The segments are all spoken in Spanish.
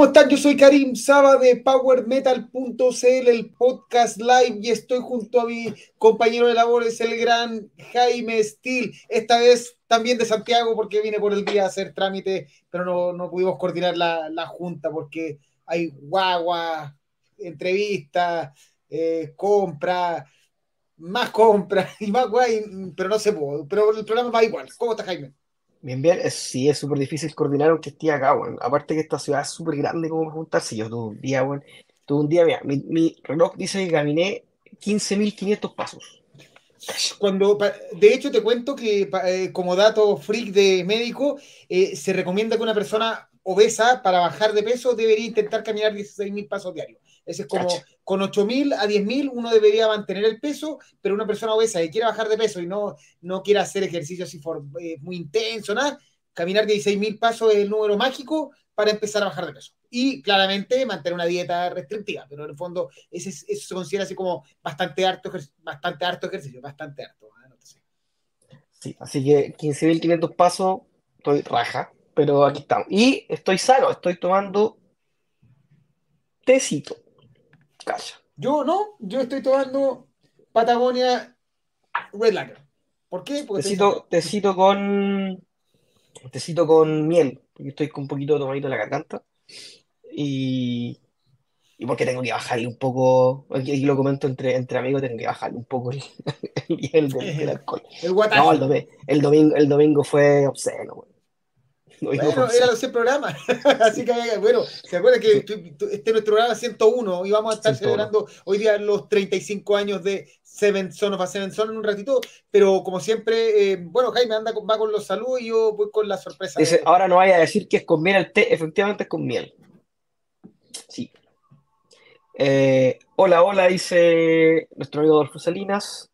¿cómo están? Yo soy Karim Saba de PowerMetal.cl, el podcast live, y estoy junto a mi compañero de labores, el gran Jaime Steel. Esta vez también de Santiago, porque vine por el día a hacer trámite, pero no, pudimos coordinar la, junta porque hay guagua, entrevista, eh, compra, más compra y más guay, pero no se puede. Pero el programa va igual. ¿Cómo está Jaime? Bien, bien, sí, es súper difícil coordinar aunque esté acá, weón. Aparte que esta ciudad es súper grande como para juntarse. Yo tuve un día, weón, tuve un día, mira, mi, reloj dice que caminé 15.500 pasos. Cuando, de hecho, te cuento que eh, como dato freak de médico, eh, se recomienda que una persona obesa para bajar de peso debería intentar caminar 16.000 pasos diarios. Ese es como con 8.000 a 10.000 uno debería mantener el peso, pero una persona obesa que quiere bajar de peso y no, no quiere hacer ejercicio así eh, muy intenso, nada, caminar 16.000 pasos es el número mágico para empezar a bajar de peso. Y claramente mantener una dieta restrictiva, pero en el fondo ese, eso se considera así como bastante harto, bastante harto ejercicio, bastante harto. ¿ah? Sí, así que 15.500 pasos, estoy raja, pero aquí estamos. Y estoy sano, estoy tomando tecito. Yo no, yo estoy tomando Patagonia Red Lager. ¿Por qué? Porque tecito, tecito con tecito con miel, porque estoy con un poquito de tomadito en la garganta. Y, y porque tengo que bajarle un poco, aquí lo comento entre, entre amigos, tengo que bajarle un poco el, el, del, alcohol. El no, el domingo, el domingo, fue obsceno, bueno, era los 100 programas. Así que, bueno, se acuerda que este es nuestro programa 101 y vamos a estar celebrando hoy día los 35 años de Seven Son of a Seven Son en un ratito. Pero como siempre, eh, bueno, Jaime anda va con los saludos y yo voy con la sorpresa. Dice, ahora no vaya a decir que es con miel el té, efectivamente es con miel. Sí. Eh, hola, hola, dice nuestro amigo Adolfo Salinas.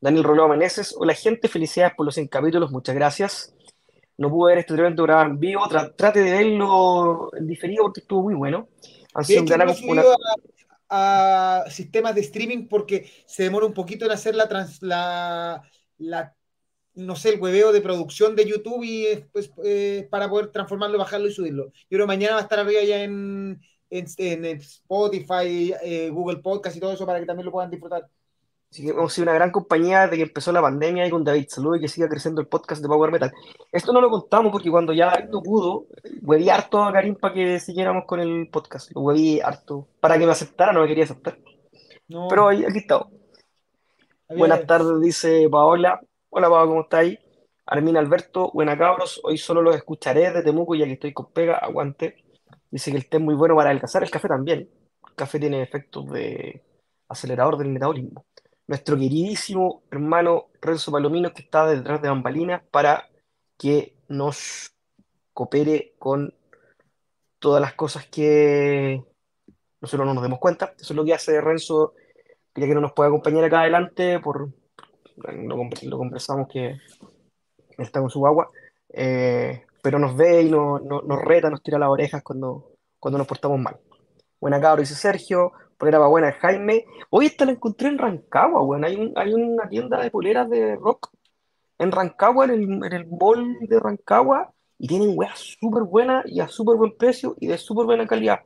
Daniel Roló Meneses. Hola, gente, felicidades por los 100 capítulos, muchas gracias no pude ver este tremendo grabado en vivo, trate de verlo en diferido porque estuvo muy bueno. a, sistemas de streaming porque se demora un poquito en hacer la, trans, la, no sé, el hueveo de producción de YouTube y pues, eh, para poder transformarlo, bajarlo y subirlo. Yo creo que mañana va a estar arriba ya en, en, Spotify, eh, Google Podcast y todo eso para que también lo puedan disfrutar. Que hemos sido una gran compañía desde que empezó la pandemia y con David. Saludos y que siga creciendo el podcast de Power Metal. Esto no lo contamos porque cuando ya no pudo, hueví harto a Karim para que siguiéramos con el podcast. Lo hueví harto. Para que me aceptara, no me quería aceptar. Pero ahí, aquí está. Buenas tardes, dice Paola. Hola, Paola, ¿cómo estáis? Armin Alberto, buena cabros. Hoy solo los escucharé de Temuco ya que estoy con pega. Aguante. Dice que el té es muy bueno para adelgazar. El café también. El café tiene efectos de acelerador del metabolismo nuestro queridísimo hermano Renzo Palomino, que está detrás de bambalinas para que nos coopere con todas las cosas que nosotros no nos demos cuenta. Eso es lo que hace Renzo, ya que no nos puede acompañar acá adelante, por lo, conversamos que está con su agua, eh, pero nos ve y nos reta, nos tira las orejas cuando, cuando nos portamos mal. Buena cabro, dice Sergio polera buena Jaime. Hoy esta la encontré en Rancagua, weón. Hay, hay una tienda de poleras de rock en Rancagua, en el, en el mall de Rancagua, y tienen weas súper buenas y a súper buen precio y de súper buena calidad.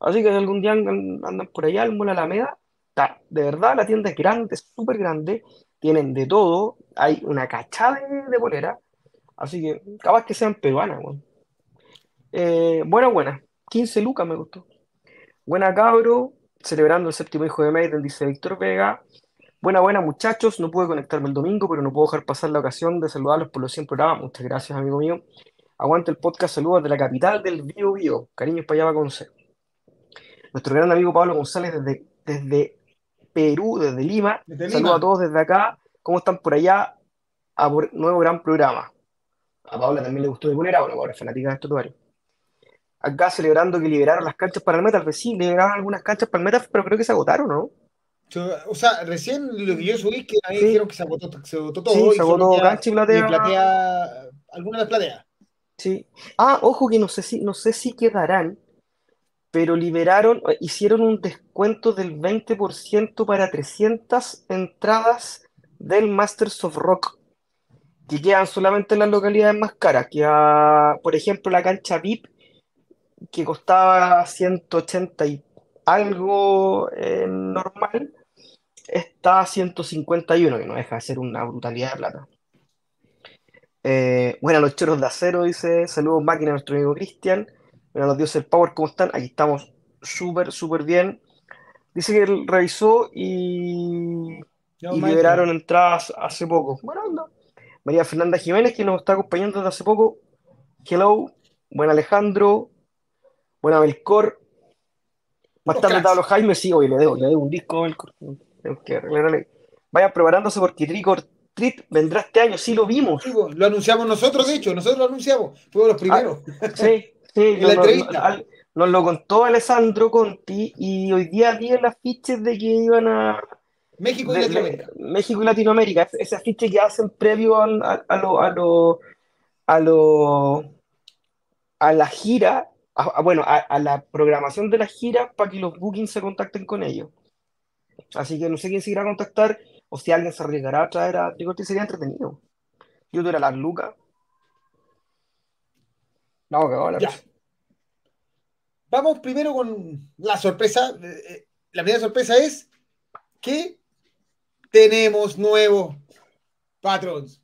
Así que algún día andan, por allá al mall Alameda, de verdad la tienda es grande, súper grande, tienen de todo, hay una cachada de, de polera, así que capaz que sean peruanas, weón. Eh, buena, buena, 15 lucas me gustó. Buena cabro, celebrando el séptimo hijo de Maiden, dice Víctor Vega. Buena, buena, muchachos. No pude conectarme el domingo, pero no puedo dejar pasar la ocasión de saludarlos por los 100 programas. Muchas gracias, amigo mío. Aguante el podcast. Saludos de la capital del Bio Bio. Cariños para allá, con C. Nuestro gran amigo Pablo González desde, desde Perú, desde Lima. Saludos a todos desde acá. ¿Cómo están por allá? A por nuevo gran programa. A Paula también le gustó de poner a bueno, Paula es fanática de tutorial acá celebrando que liberaron las canchas para el Metal. Sí, liberaron algunas canchas para el Metal, pero creo que se agotaron, ¿no? O sea, recién lo que yo subí que ahí dijeron que se agotó, se agotó todo. Sí, se agotó cancha y platea. platea alguna de platea. Sí. Ah, ojo que no sé si, no sé si quedarán, pero liberaron, hicieron un descuento del 20% para 300 entradas del Masters of Rock, que quedan solamente en las localidades más caras, que por ejemplo la cancha VIP que costaba 180 y algo eh, normal, está a 151, que no deja de ser una brutalidad de plata. Eh, bueno, los choros de acero, dice, saludos máquina, nuestro amigo Cristian. Bueno, los dioses del Power, ¿cómo están? Aquí estamos súper, súper bien. Dice que él revisó y, y liberaron entradas hace poco. Bueno. María Fernanda Jiménez, que nos está acompañando desde hace poco. Hello. Buen Alejandro. Buena Belcor. Más tarde Pablo Jaime, sí, hoy le debo, le debo un disco a Belcor. Tengo que arreglarle. Vayan preparándose porque Tricor Treat vendrá este año, sí lo vimos. Sí, lo anunciamos nosotros, de hecho, nosotros lo anunciamos, fuimos los primeros. Ah, sí, sí. en la entrevista. Nos, lo contó Alessandro Conti y hoy día vi el afiche de que iban a. México y Latinoamérica. México y Latinoamérica, ese afiche que hacen previo a, a, lo, a, lo, a, lo, a la gira, bueno, a, la programación de la gira para que los bookings se contacten con ellos. Así que no sé quién se irá a contactar o si alguien se arriesgará a traer a Tricotti, sería entretenido. Yo tuviera las lucas. No, que. Vamos primero con la sorpresa. Eh, eh, la primera sorpresa es que tenemos nuevos patrons.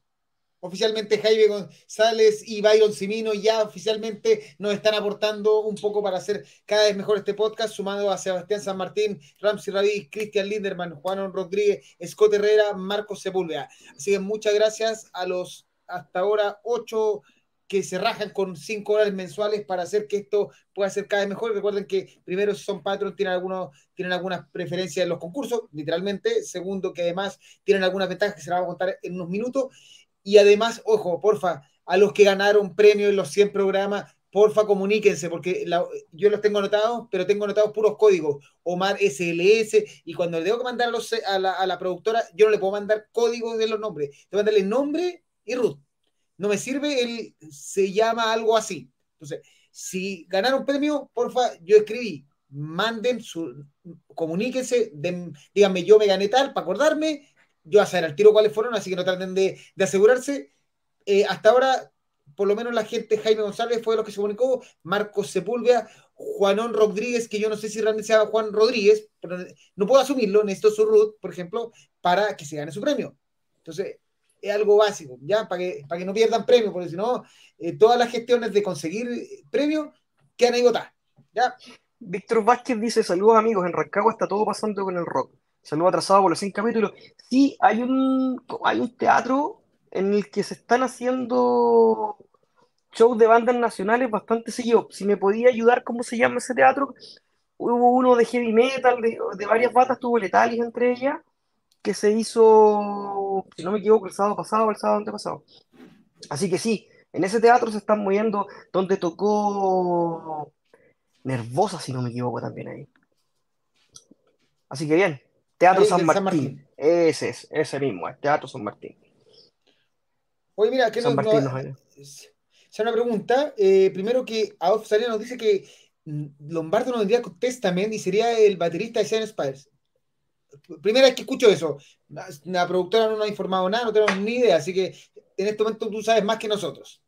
Oficialmente Jaime González y Byron Simino ya oficialmente nos están aportando un poco para hacer cada vez mejor este podcast, sumando a Sebastián San Martín, Ramsey Radí, Cristian Linderman, Juan Rodríguez, Scott Herrera, Marcos Sepúlveda. Así que muchas gracias a los hasta ahora ocho que se rajan con cinco horas mensuales para hacer que esto pueda ser cada vez mejor. Recuerden que primero, son patrons, tienen, tienen algunas preferencias en los concursos, literalmente. Segundo, que además tienen algunas ventajas que se las vamos a contar en unos minutos. Y además, ojo, porfa, a los que ganaron premios en los 100 programas, porfa, comuníquense, porque yo los tengo anotados, pero tengo anotados puros códigos. Omar SLS, y cuando le tengo que mandar a, la, productora, yo no le puedo mandar códigos de los nombres. Te voy a mandarle nombre y root. No me sirve el se llama algo así. Entonces, si ganaron premio, porfa, yo escribí, manden su, comuníquense, díganme yo me gané tal para acordarme, yo a saber al tiro cuáles fueron, así que no traten de, asegurarse. Eh, hasta ahora, por lo menos la gente, Jaime González fue de los que se comunicó, Marcos Sepúlveda, Juanón Rodríguez, que yo no sé si realmente se llama Juan Rodríguez, no puedo asumirlo, necesito su root, por ejemplo, para que se gane su premio. Entonces, es algo básico, ¿ya? Para que, para que no pierdan premio, porque si no, eh, todas las gestiones de conseguir premio quedan ahí botadas, ¿ya? Víctor Vázquez dice, saludos amigos, en Rancagua está todo pasando con el rock. Saludo atrasado por los 100 capítulos. Sí, hay un, hay un teatro en el que se están haciendo shows de bandas nacionales bastante seguidos. Si me podía ayudar, ¿cómo se llama ese teatro? Hubo uno de heavy metal, de, varias bandas, tuvo Letalis entre ellas, que se hizo, si no me equivoco, el sábado pasado o el sábado antepasado. Así que sí, en ese teatro se están moviendo, donde tocó Nervosa, si no me equivoco, también ahí. Así que bien, Teatro San Martín. Ese es, ese mismo, el Teatro San Martín. Oye, mira, ¿qué nos, Martín una pregunta. Eh, primero que Adolf Salina nos dice que mm, Lombardo no vendría con Testament y sería el baterista de Seven Spires. Primera vez que escucho eso. La, productora no nos ha informado nada, no tenemos ni idea, así que en este momento tú sabes más que nosotros.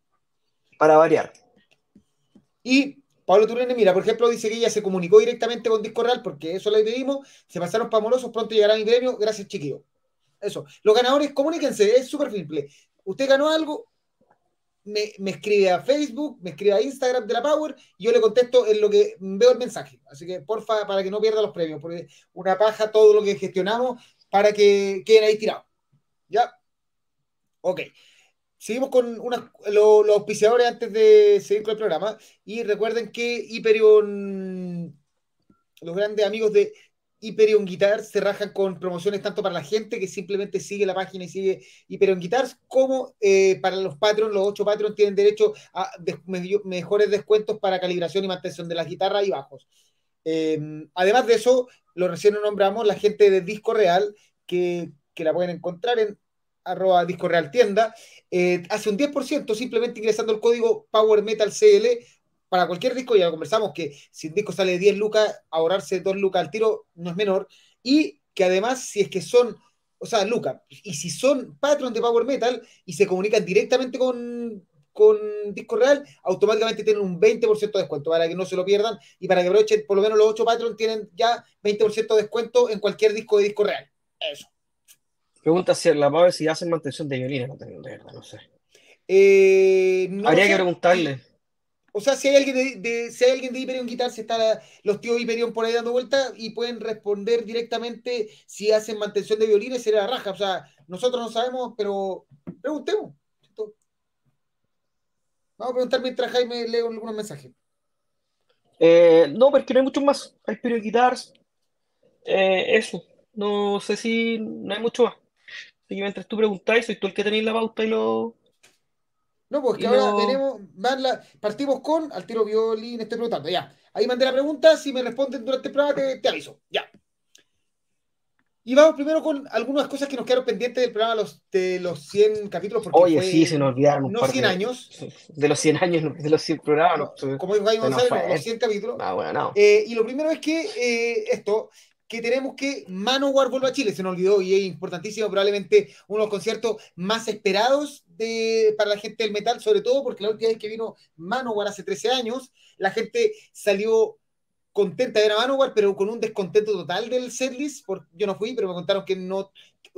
Para variar. Y Pablo Turene, mira, por ejemplo, dice que ella se comunicó directamente con Disco Real porque eso le pedimos, se pasaron para amorosos, pronto llegará mi premio, gracias chiquillo. Eso. Los ganadores, comuníquense, es súper simple. Usted ganó algo, me, escribe a Facebook, me escribe a Instagram de la Power y yo le contesto en lo que veo el mensaje. Así que, porfa, para que no pierda los premios, porque una paja todo lo que gestionamos para que queden ahí tirados. ¿Ya? Ok. Seguimos con los auspiciadores antes de seguir con el programa. Y recuerden que Hyperion, los grandes amigos de Hyperion Guitars se rajan con promociones tanto para la gente que simplemente sigue la página y sigue Hyperion Guitars, como eh, para los Patreons. Los ocho Patreons tienen derecho a mejores descuentos para calibración y mantención de las guitarras y bajos. Em, además de eso, lo recién nombramos, la gente de Disco Real, que, que la pueden encontrar en arroba disco real tienda, eh, hace un 10% simplemente ingresando el código Power Metal CL para cualquier disco, ya conversamos, que si un disco sale de 10 lucas, ahorrarse 2 lucas al tiro no es menor, y que además, si es que son, o sea, lucas, y si son patrons de Power Metal y se comunican directamente con, con Disco Real, automáticamente tienen un 20% de descuento para que no se lo pierdan y para que aprovechen por lo menos los 8 Patreon tienen ya 20% de descuento en cualquier disco de Disco Real. Eso. Pregunta si la Pave si hacen mantención de violines, no tengo de verdad, no sé. Eh, no Habría sé. que preguntarle. O sea, si hay alguien de, de- si hay alguien de Hyperion Guitar, si está los tíos Hyperion por ahí dando vuelta y pueden responder directamente si hacen mantención de violines, será la raja. O sea, nosotros no sabemos, pero preguntemos. Vamos a preguntar mientras Jaime lee algunos mensajes. Eh, no, porque no hay muchos más. Hay Guitars. Eh, eso. No sé si no hay mucho más. Así que mientras tú preguntáis, soy tú el que tenéis la pauta y lo. No, pues que Y ahora no- tenemos, la- partimos con al tiro violín, estoy preguntando, ya. Ahí mandé la pregunta, si me responden durante el programa te, te aviso, ya. Y vamos primero con algunas cosas que nos quedaron pendientes del programa los, de los 100 capítulos, porque Oye, fue sí, se nos olvidaron un no par 100 de, años, de los 100 años, no, de los 100 programas. no, se- como dijo Jaime González, los 100 capítulos. Ah, bueno, no. Eh, y lo primero es que eh, esto, que tenemos que Manowar vuelva a Chile, se nos olvidó y es importantísimo, probablemente uno de los conciertos más esperados de, para la gente del metal, sobre todo porque la última vez que vino Manowar hace 13 años, la gente salió contenta de ver a Manowar, pero con un descontento total del setlist, porque yo no fui, pero me contaron que no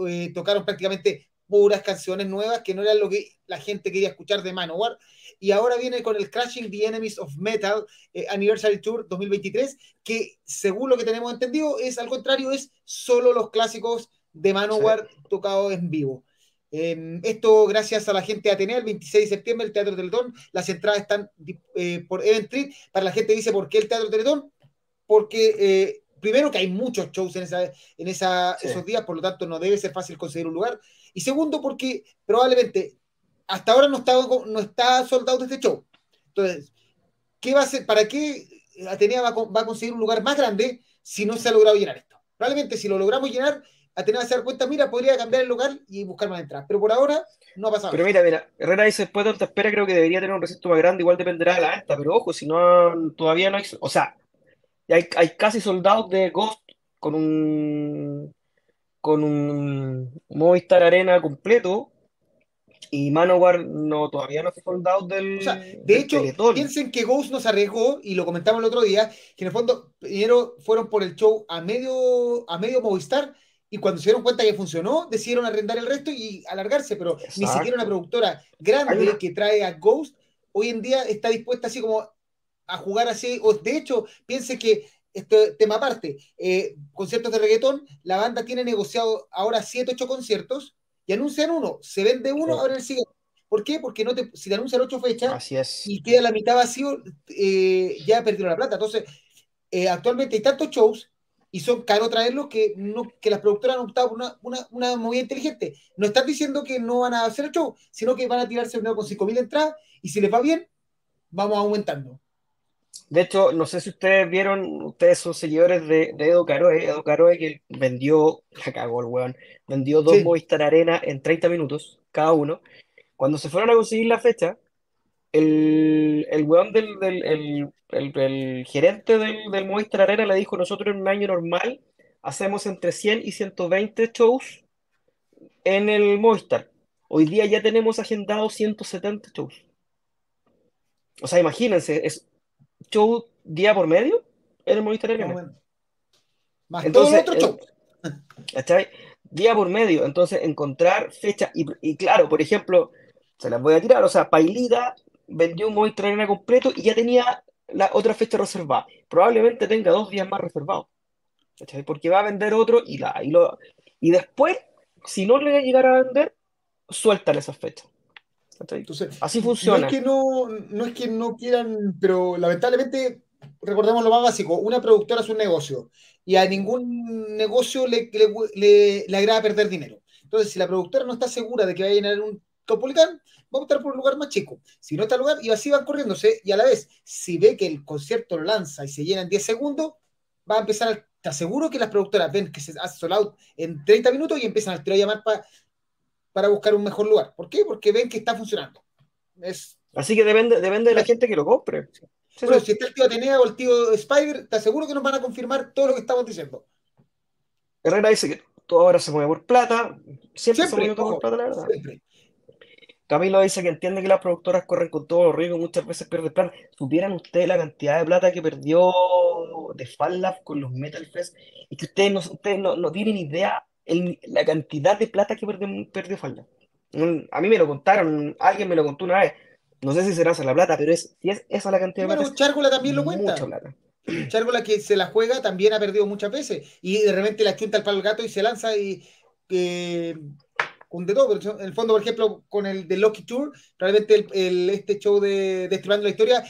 eh, tocaron prácticamente puras canciones nuevas, que no eran lo que la gente quería escuchar de Manowar, y ahora viene con el Crashing the Enemies of Metal eh, Anniversary Tour 2023, que según lo que tenemos entendido es al contrario, es solo los clásicos de Manowar tocados en vivo. Eh, esto gracias a la gente de Atenea, el 26 de septiembre, el Teatro Teletón. Las entradas están eh, por Event Street. Para la gente dice, ¿por qué el Teatro Teletón? Porque eh, primero que hay muchos shows en, esa, en esa, Sí. esos días, por lo tanto no debe ser fácil conseguir un lugar. Y segundo, porque probablemente hasta ahora no está, no está soldado este show. Entonces, ¿qué va a hacer? ¿Para qué Atenea va a, va a conseguir un lugar más grande si no se ha logrado llenar esto? Probablemente si lo logramos llenar, Atenea va a se dar cuenta, mira, podría cambiar el lugar y buscar más entradas. Pero por ahora no ha pasado. Pero mira, mira, Herrera dice, después de tanta espera, creo que debería tener un recinto más grande, igual dependerá de la venta, pero ojo, si no, todavía no hay, o sea, hay, hay casi soldados de Ghost con un, con un Movistar Arena completo, y Manowar no, todavía no está soldados del, O sea, de del hecho, Teletón. piensen que Ghost nos arriesgó, y lo comentamos el otro día, que en el fondo primero fueron por el show a medio, a medio Movistar, y cuando se dieron cuenta que funcionó, decidieron arrendar el resto y alargarse, pero ni siquiera una productora grande una- que trae a Ghost hoy en día está dispuesta así como a jugar así, o de hecho, piense que este tema aparte, eh, conciertos de reggaetón, la banda tiene negociado ahora 7, 8 conciertos y anuncian uno, se vende uno, Sí. ahora el siguiente. ¿Por qué? Porque no te, si te anuncian 8 fechas, Así es. y queda la mitad vacío, eh, ya perdieron la plata. Entonces, eh, actualmente hay tantos shows y son caros traerlos que, no, que las productoras han optado por una, una, una movida inteligente. No están diciendo que no van a hacer el show, sino que van a tirarse un nuevo con 5.000 entradas y si les va bien, vamos aumentando. De hecho, no sé si ustedes vieron, ustedes son seguidores de, de Edo Caroe, Edo Caroe que vendió, la cagó el weón, vendió dos Sí. Movistar Arena en 30 minutos cada uno. Cuando se fueron a conseguir la fecha, el, el weón del, del el, el- el gerente del, del Movistar Arena le dijo, nosotros en un año normal hacemos entre 100 y 120 shows en el Movistar. Hoy día ya tenemos agendados 170 shows. O sea, imagínense, es show día por medio en el Movistar Arena. Más, Entonces, todo el otro eh, show. ¿Cachai? Día por medio. Entonces, encontrar fecha. Y, y claro, por ejemplo, se las voy a tirar. O sea, Pailita vendió un Movistar Arena completo y ya tenía la otra fecha reservada. Probablemente tenga dos días más reservados. ¿Cachai? Porque va a vender otro y, la, y, lo, y después, si no le llegara a vender, sueltan esas fechas. Así no funciona. es que no, no es que no quieran, pero lamentablemente, recordemos lo más básico, una productora es un negocio y a ningún negocio le, le, le- le agrada perder dinero. Entonces, si la productora no está segura de que va a llenar un Caupolicán, va a optar por un lugar más chico. Si no está el lugar, y así van corriéndose, y a la vez, si ve que el concierto lo lanza y se llena en 10 segundos, va a empezar, a- te aseguro que las productoras ven que se hace sold out en 30 minutos y empiezan al tiro a llamar pa- para buscar un mejor lugar. ¿Por qué? Porque ven que está funcionando. Es, Así que depende, depende de la gente que lo compre. Sí, sí. si está el tío Atenea o el tío Spider, te aseguro que nos van a confirmar todo lo que estamos diciendo. Herrera dice que todo ahora se mueve por plata. Siempre se mueve todo por plata, la verdad. siempre. Camilo dice que entiende que las productoras corren con todo los riesgos y muchas veces pierden plata. ¿Supieran ustedes la cantidad de plata que perdió de Fan Lab con los Metal Fest? Es que ustedes no, ustedes no, no tienen idea el- la cantidad de plata que perdió, perdió. Mm, A mí me lo contaron, alguien me lo contó una vez. No sé si será esa la plata, pero es, si es esa la cantidad de Bueno, plata, Chárgola es también lo cuenta. mucha plata. Chárgola que se la juega también ha perdido muchas veces. Y de repente la chunta al palo al gato y se lanza y eh, con de todo. Pero en el fondo, por ejemplo, con el de Lucky Tour, probablemente el, el- este show de Destripando la Historia,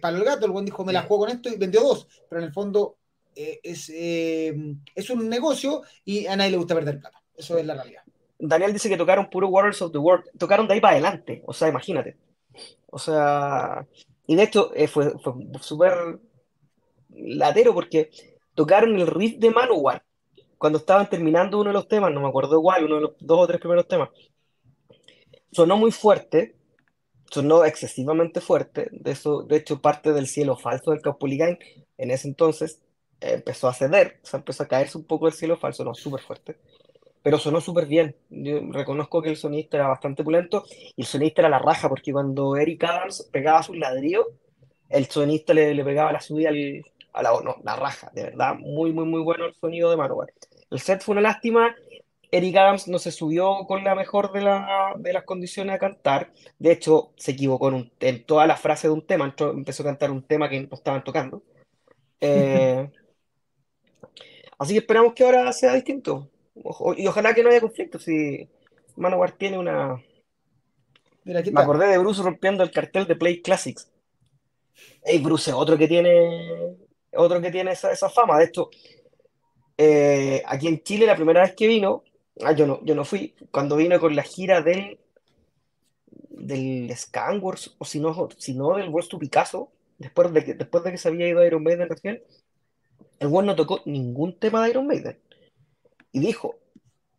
palo al gato, el buen dijo, me la juego con esto y vendió dos. Pero en el fondo eh, es, eh, es un negocio y a nadie le gusta perder plata. Eso es la realidad. Daniel dice que tocaron puro Warriors of the World. Tocaron de ahí para adelante. O sea, imagínate. O sea, y de hecho eh, fue, fue súper latero porque tocaron el riff de Manowar cuando estaban terminando uno de los temas, no me acuerdo cuál, uno de los dos o tres primeros temas. Sonó muy fuerte, sonó excesivamente fuerte. De eso, de hecho, parte del cielo falso del Caupolicán en ese entonces empezó a ceder, o sea, empezó a caerse un poco el cielo falso, no, súper fuerte. Pero sonó súper bien. Yo reconozco que el sonista era bastante pulento y el sonista era la raja, porque cuando Eric Adams pegaba sus ladrillos, el sonista le, le pegaba la subida al, a la, no, la raja, de verdad. Muy, muy, muy bueno el sonido de Manowar. El set fue una lástima. Eric Adams no se subió con la mejor de, la, de las condiciones a cantar. De hecho, se equivocó en, un- en toda la frase de un tema. Entró- empezó a cantar un tema que no estaban tocando. Eh, así que esperamos que ahora sea distinto. Ojo- y ojalá que no haya conflicto. Si Manowar tiene una. Mira, Me acordé de Bruce rompiendo el cartel de Play Classics. Ey, Bruce es otro que tiene. Otro que tiene esa, esa fama. De hecho, eh, aquí en Chile, la primera vez que vino. Ah, yo no, yo no fui. Cuando vino con la gira del. Del Skywars, o si no, si no del World to Picasso. Después de que, después de que se había ido Iron Maiden recién. El weón no tocó ningún tema de Iron Maiden. Y dijo: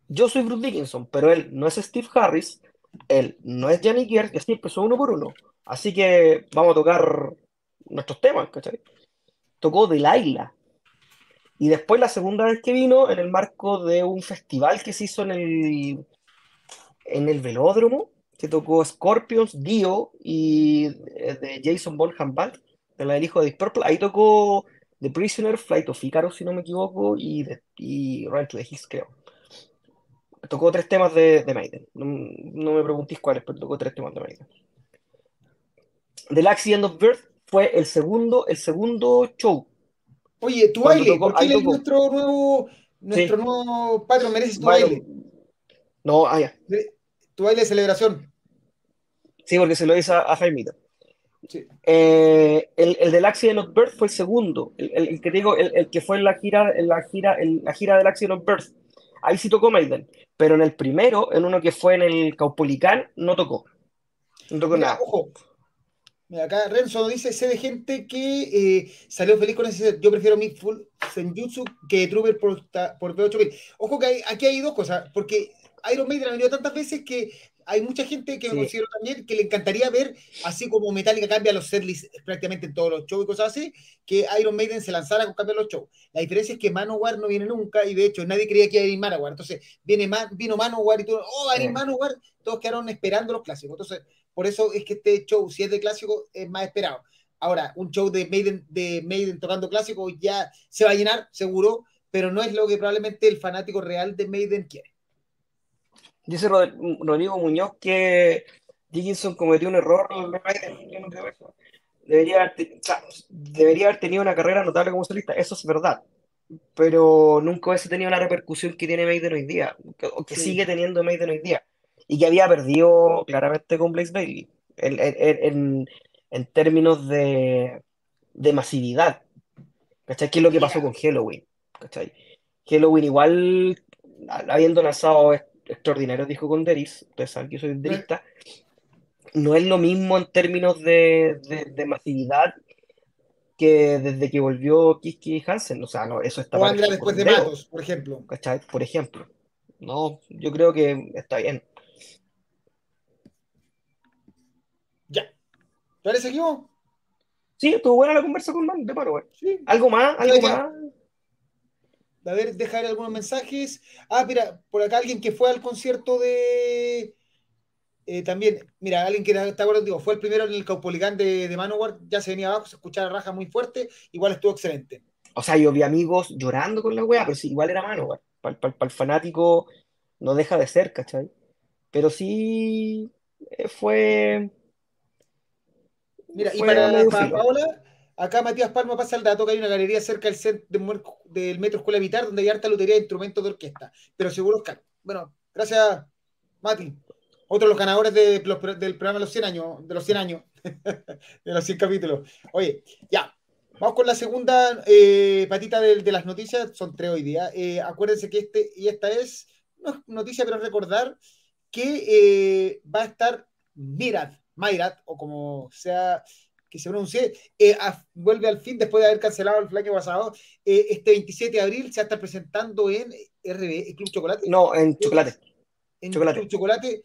Yo soy Bruce Dickinson, pero él no es Steve Harris, él no es Johnny Gears, y así empezó uno por uno. Así que vamos a tocar nuestros temas, ¿cachai? Tocó Delilah. Y después la segunda vez que vino, en el marco de un festival que se hizo en el, en el velódromo, que tocó Scorpions, Dio y eh, de Jason Bonham Band, de la del hijo de Deep Purple. Ahí tocó The Prisoner, Flight of Icarus, si no me equivoco, y, de- y Run to the Hills, creo. Tocó tres temas de, de Maiden. No, no me preguntéis cuáles, pero tocó tres temas de Maiden. The Accident of Birth fue el segundo, el segundo show. Oye, tu Cuando baile, porque él es nuestro nuevo, nuestro Sí. nuevo patrón, mereces tu baile. no, ah, ya. Tu baile de celebración. Sí, porque se lo hizo a, a Jaimito. Sí. Eh, el, el del Accident of Birth fue el segundo. El, el- el que te digo, el, el que fue en la gira, en la gira, en la gira del Accident of Birth. Ahí sí tocó Maiden. Pero en el primero, en uno que fue en el Caupolicán, no tocó. No tocó Mira, nada. ojo. Mira, acá Renzo dice, sé de gente que eh, salió feliz con ese. Yo prefiero mi full Senjutsu que Trooper por, por P8000. Ojo que hay- aquí hay dos cosas, porque Iron Maiden ha venido tantas veces que hay mucha gente que me considero también que le encantaría ver, así como Metallica cambia los setlists prácticamente en todos los shows y cosas así, que Iron Maiden se lanzara con cambiar los shows. La diferencia es que Manowar no viene nunca y de hecho nadie creía que iba a venir Manowar. Entonces viene Ma- vino Manowar y todo, oh, va Sí. Manowar, todos quedaron esperando los clásicos. Entonces, por eso es que este show, si es de clásico, es más esperado. Ahora, un show de Maiden, de Maiden tocando clásico ya se va a llenar, seguro, pero no es lo que probablemente el fanático real de Maiden quiere. Dice Rod- Rodrigo Muñoz que Dickinson cometió un error. Debería haber, te- o sea, debería haber tenido una carrera notable como solista, eso es verdad. Pero nunca hubiese tenido la repercusión que tiene Maiden hoy día, que- o que Sí. sigue teniendo Maiden hoy día. Y que había perdido claramente con Blaze Bailey. En, en- en- en términos de, de masividad. ¿Cachai? ¿Qué es lo que pasó con Halloween? ¿Cachai? Halloween igual, habiendo lanzado extraordinarios discos con Deris, ustedes saben que yo soy derista, no es lo mismo en términos de, de, de masividad que desde que volvió Kiski Hansen. O sea, no, eso está O Angra después de dedo, Matos, por ejemplo. ¿cachai? Por ejemplo. No, yo creo que está bien. Ya. ¿Te parece que? Sí, estuvo buena la conversa con Man de Manowar. Sí. ¿Algo más? ¿Algo más? A ver, dejar algunos mensajes. Ah, mira, por acá alguien que fue al concierto de Eh, también, mira, alguien que está acuerdo digo, fue el primero en el Caupolicán de, de Manowar, ya se venía abajo, se escuchaba la raja muy fuerte, igual estuvo excelente. O sea, yo vi amigos llorando con la weá, pero sí, igual era Manowar. Para el fanático no deja de ser, ¿cachai? Pero sí eh, fue. Mira, y para, para. Paola, acá Matías Palma pasa el dato que hay una galería cerca del, cent- del, Metro Escuela Militar donde hay harta lutería de instrumentos de orquesta, pero seguro es caro. Bueno, gracias, Mati. Otro de los ganadores de los del programa de los 100 años, de los 100 años, de los 100 capítulos. Oye, ya, vamos con la segunda eh, patita de, de las noticias, son tres hoy día. Eh, acuérdense que este y esta es, no es noticia, pero recordar que eh, va a estar Mirat, Mayrat, o como sea que se pronuncie, eh, a- vuelve al fin después de haber cancelado el año pasado. Eh, este 27 de abril se estar presentando en RB, Club Chocolate. No, en chocolate. En chocolate. Club Chocolate.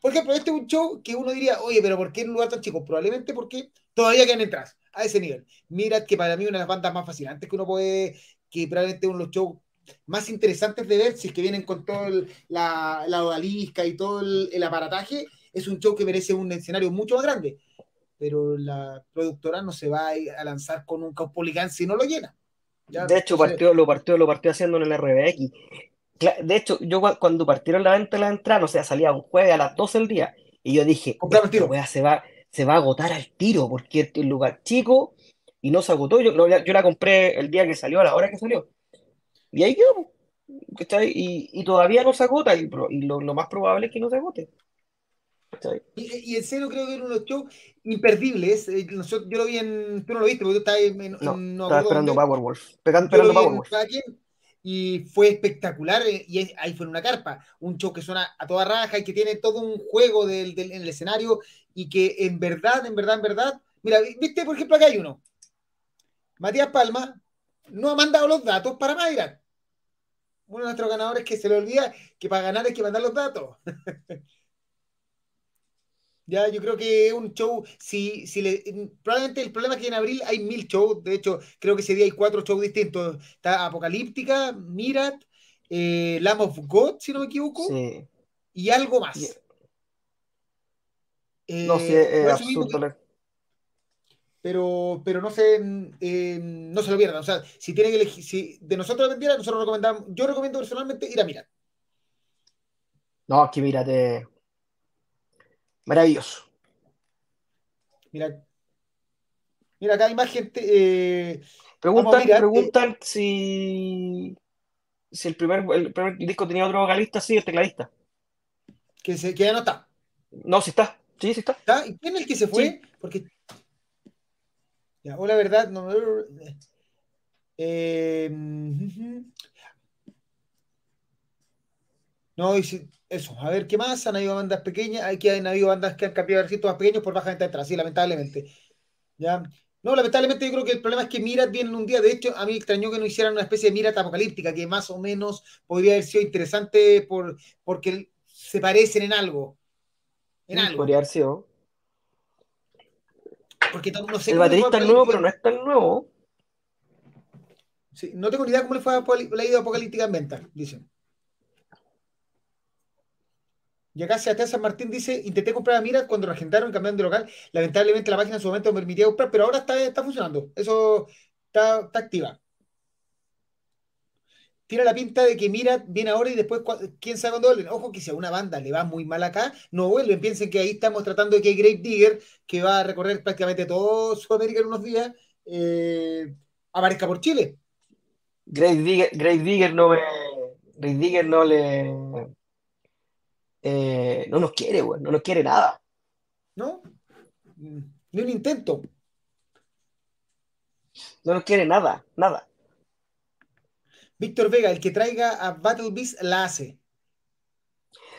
Por ejemplo, este es un show que uno diría, oye, pero ¿por qué en un lugar tan chico? Probablemente porque todavía quedan entradas a ese nivel. Mirat, que para mí una de las bandas más fascinantes que uno puede, que probablemente uno de los shows más interesantes de ver, si es que vienen con toda la, la odalisca y todo el, el aparataje, es un show que merece un escenario mucho más grande. Pero la productora no se va a, lanzar con un Caupolicán si no lo llena. ¿ya? De hecho, partió, lo partió, lo partió haciendo en el RBX. De hecho, yo cua- cuando partieron la venta de la entrada, o sea, salía un jueves a las 12 del día, y yo dije, el tiro. weá se va, se va a agotar al tiro, porque este es un lugar chico, y no se agotó. Yo, yo la compré el día que salió, a la hora que salió. Y ahí quedó. Y, y todavía no se agota, y, y lo, lo más probable es que no se agote. Y, y en serio creo que era uno de los shows imperdibles. Yo lo vi en. Tú no lo viste, porque tú estabas en. en- No, no estaba esperando. Powerwolf. Pegan- Yo lo Esperando Powerwolf. Y fue espectacular. eh, Y ahí fue en una carpa. Un show que suena a toda raja y que tiene todo un juego del, del- en el escenario. Y que en verdad, en verdad, en verdad. Mira, viste, por ejemplo, acá hay uno. Matías Palma no ha mandado los datos para Mayra. Uno de nuestros ganadores que se le olvida que para ganar hay que mandar los datos. Ya, yo creo que es un show, si, si le, probablemente el problema es que en abril hay mil shows, de hecho, creo que ese día hay cuatro shows distintos. Está Apocalíptica, Mirat, eh, Lamb of God, si no me equivoco, Sí. y algo más. Eh, No, sí, es, absurdo. que- pero, pero no se, eh, no se lo pierdan. O sea, si tienen que elegir, si de nosotros dependiera, nosotros recomendamos, yo recomiendo personalmente ir a Mirat. No, es que mírate. Maravilloso. Mira, mira, acá hay más gente. eh, Preguntan, preguntan si, si el primer, el primer disco tenía otro vocalista, sí, el tecladista. que, se, que ya no está. No, sí está. Sí, sí está. ¿Está? ¿Y quién es el que se fue? Porque. Ya, o la verdad, no. Eh, ujú. No, y si- eso, a ver qué más. Han habido bandas pequeñas, hay que han habido bandas que han cambiado de más pequeños por baja venta de entrada, sí, lamentablemente. Ya. No, lamentablemente yo creo que el problema es que Mirat viene en un día. De hecho, a mí extrañó que no hicieran una especie de Mirat apocalíptica, que más o menos podría haber sido interesante por, porque se parecen en algo. En Sí, algo. podría haber sido. Porque no, no sé El baterista es nuevo, pero no es tan nuevo. Sí, no tengo ni idea cómo le fue a la ida apocalíptica en venta, dicen. Y acá Sebastián San Martín dice, intenté comprar a Mira cuando regentaron cambiando de local. Lamentablemente la página en su momento me permitía comprar, pero ahora está, está funcionando. Eso está, está activa. Tiene la pinta de que Mira viene ahora y después, quién sabe cuándo vuelven. Ojo que si a una banda le va muy mal acá, no vuelven. Piensen que ahí estamos tratando de que Grave Digger, que va a recorrer prácticamente todo Sudamérica en unos días, eh, aparezca por Chile. Grave Digger, Grave Digger no me. Grave Digger no le. Eh, no nos quiere, güey. No nos quiere nada. ¿no? Ni un intento. No nos quiere nada. Nada. Víctor Vega, el que traiga a Battle Beast la hace.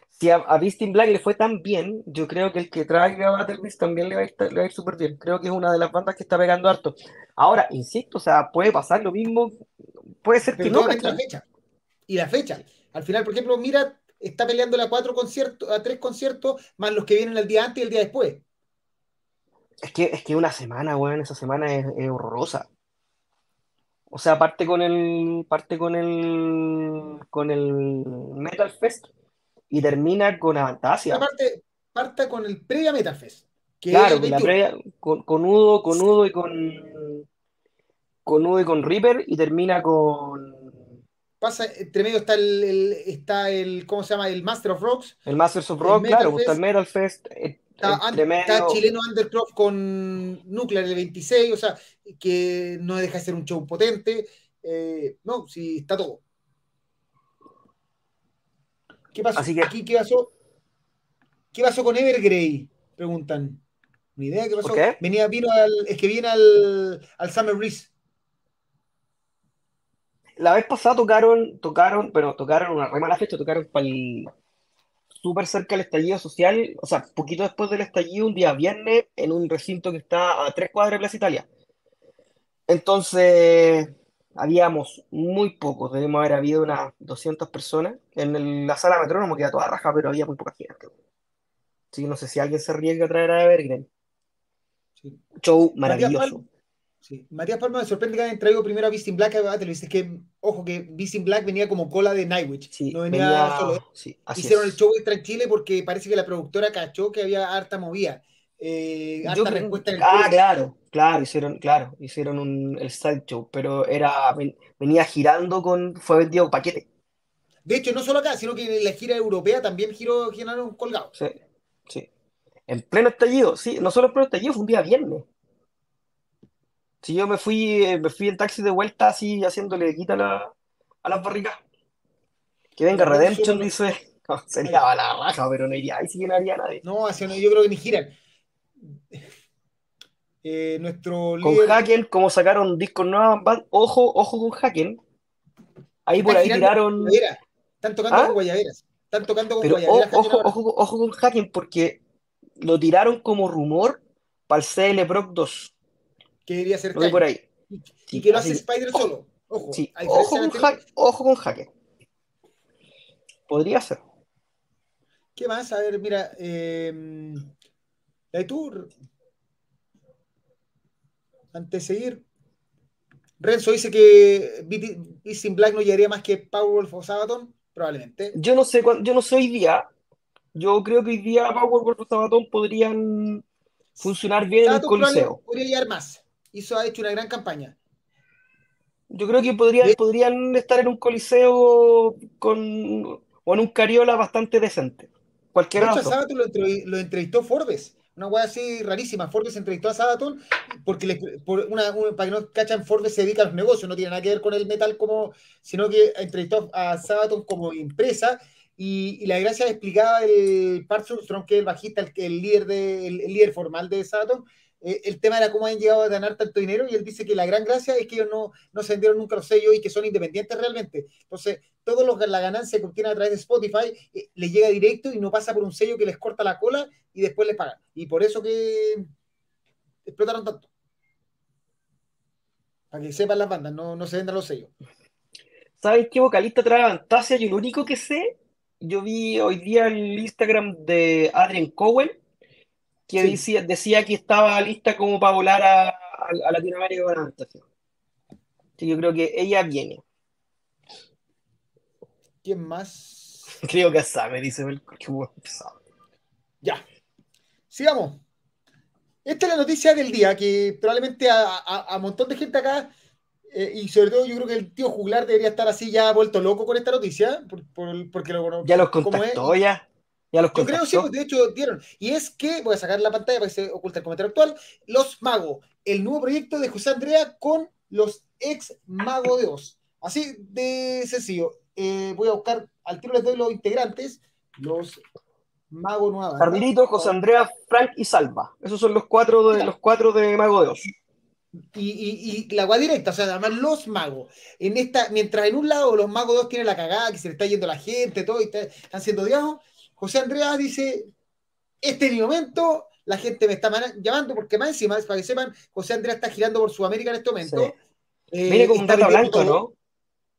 Si a, a Beast in Black le fue tan bien, yo creo que el que traiga a Battle Beast también le va a ir, le va a ir súper bien. Creo que es una de las bandas que está pegando harto. Ahora, insisto, o sea, puede pasar lo mismo. Puede ser que no, la fecha. Y la fecha. Al final, por ejemplo, mira, está peleando a cuatro conciertos, a tres conciertos, más los que vienen el día antes y el día después. Es que, es que una semana, weón, esa semana es, es horrorosa. O sea, parte con el, parte con el, con el Metal Fest y termina con Avantasia. Aparte, parta con el previa Metafest. Que Claro, es la 21. previa, con, con Udo, con Udo y con, con Udo y con Reaper y termina con Pasa, entre medio está el, el- está el, ¿cómo se llama? El Master of Rocks. el Masters of El Rock, Metal claro, está el. Metal Fest, eh, Está, medio, chileno Undercroft con Nuclear el 26, o sea, que no deja de ser un show potente. Eh, no, sí, está todo. ¿Qué pasó? Así que- Aquí, ¿qué pasó? ¿Qué pasó con Evergrey? Preguntan. Ni idea qué pasó. ¿Por qué? Venía, vino al, es que viene al, al Summer Breeze. La vez pasada tocaron, tocaron, pero tocaron una re mala fecha, tocaron para el súper cerca del estallido social, o sea, poquito después del estallido, un día viernes, en un recinto que está a tres cuadras de Plaza Italia. Entonces, habíamos muy pocos, debemos haber habido unas 200 personas. En el- la sala Metrónomo queda toda raja, pero había muy poca gente. Que no sé si alguien se arriesga a traer a Evergreen. Sí. Show maravilloso. Sí. Matías Palma me sorprende que hayan traído primero a Beast in Black a Battle. Es que, ojo, que Beast in Black venía como cola de Nightwish. Sí, no venía venía- solo. sí, Hicieron es. el show extra en Chile porque parece que la productora cachó que había harta movida. Eh, harta respuesta en el ah, claro, claro, hicieron, claro, hicieron un, el sideshow, pero era, ven- venía girando con, fue vendido paquete. De hecho, no solo acá, sino que en la gira europea también giró, giraron colgados. Sí, sí. En pleno estallido, sí, no solo en pleno estallido, fue un día viernes. Si yo me fui, eh, me fui en taxi de vuelta así haciéndole quita a, la- a las barricas. Que venga Redemption, dice. No, sería la raja, pero no iría, ahí sí que no haría nadie. No, hacia- yo creo que ni giran. Eh, nuestro Con líder Haken, como sacaron discos nuevos, ojo, ojo con Haken. Ahí por ahí tiraron. Están tocando ¿Ah? con guayaberas. Están tocando con Pero guayaberas. o- Haken ojo, ojo, ojo con Haken porque lo tiraron como rumor para el CL Proc 2. Que debería ser por ahí. Y, Sí, y que lo hace Spider ojo. solo. Ojo. Sí, ojo con. Haken, ojo con Haken. Podría ser. ¿Qué más? A ver, mira. Eh, la de Tour. Antes de seguir. Renzo dice que Beast in Black no llegaría más que Powerwolf o Sabaton. Probablemente. Yo no sé cuán- yo no sé hoy día. Yo creo que hoy día Powerwolf y Sabaton podrían funcionar bien en probablemente coliseo. podría llegar más. Hizo, ha hecho una gran campaña. Yo creo que podrían, De- podrían estar en un coliseo con, o en un cariola bastante decente. De Cualquiera de hecho, a lo, lo entrevistó Forbes. Una weá así rarísima. Forbes entrevistó a Sabaton porque por una, una- para que no cachan, Forbes se dedica a los negocios, no tiene nada que ver con el metal como, sino que entrevistó a Sabaton como empresa y, y la gracia explicaba el Parsons Strong, que es el bajista, el, el líder de, el, el líder formal de Sabaton. Eh, el tema era cómo han llegado a ganar tanto dinero y él dice que la gran gracia es que ellos no, no se vendieron nunca los sellos y que son independientes realmente. Entonces, todo lo que la ganancia que obtienen a través de Spotify eh, les llega directo y no pasa por un sello que les corta la cola y después les pagan. Y por eso que explotaron tanto. Para que sepan las bandas, no, no se vendan los sellos. ¿Saben qué vocalista trae Fantasia? Yo lo único que sé, yo vi hoy día el Instagram de Adrian Cowen, que Sí. decía, decía que estaba lista como para volar a, a- a Latinoamérica con. Sí, yo creo que ella viene. ¿Quién más? Creo que sabe, dice el. Ya. Sigamos. Esta es la noticia del día, que probablemente a, un montón de gente acá, eh, y sobre todo yo creo que el tío Juglar debería estar así ya vuelto loco con esta noticia, por, por- porque lo Ya los contactó, ya. Ya los Yo creo sí, contactó. pues, de hecho dieron. Y es que, voy a sacar la pantalla para que se oculte el comentario actual, Los Magos, el nuevo proyecto de José Andrea con los ex Magos de Oz. Así de sencillo. Eh, voy a buscar, al tiro les doy los integrantes, los Magos Nueva. Carlito, José Andrea, Frank y Salva. Esos son los cuatro de, los cuatro de Mago de Oz. Y, y- y la agua directa, o sea, además los magos. En esta, mientras en un lado los magos dos tienen la cagada, que se le está yendo la gente, todo, y está- están siendo odiados, José Andrea dice, este momento, la gente me está llamando, porque más encima, para que sepan, José Andrea está girando por Sudamérica en este momento. Sí. Eh, Viene como un vendiendo blanco, todo. ¿no?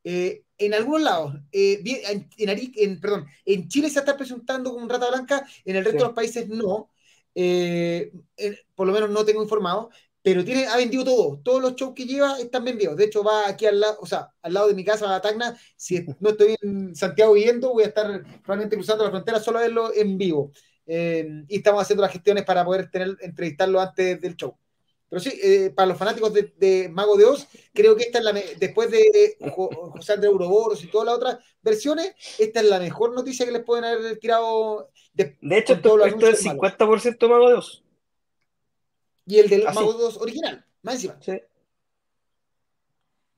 Eh, en algunos lados, eh, en, en en- perdón, en Chile se está presentando como un rata blanca, en el resto Sí. de los países no, Eh, por lo menos no tengo informado, pero tiene, ha vendido todo, todos los shows que lleva están vendidos, de hecho va aquí al lado, o sea, al lado de mi casa, a Tacna, si no estoy en Santiago viviendo, voy a estar probablemente cruzando la frontera solo a verlo en vivo. Eh, y estamos haciendo las gestiones para poder tener, entrevistarlo antes del show. Pero sí, eh, para los fanáticos de, Mago de Oz, creo que esta es la después de José Andrés Uroboros y todas las otras versiones, esta es la mejor noticia que les pueden haber tirado. De, hecho, esto, esto es 50% Mago de Oz. Y el del Mago de Oz original, más encima. Sí.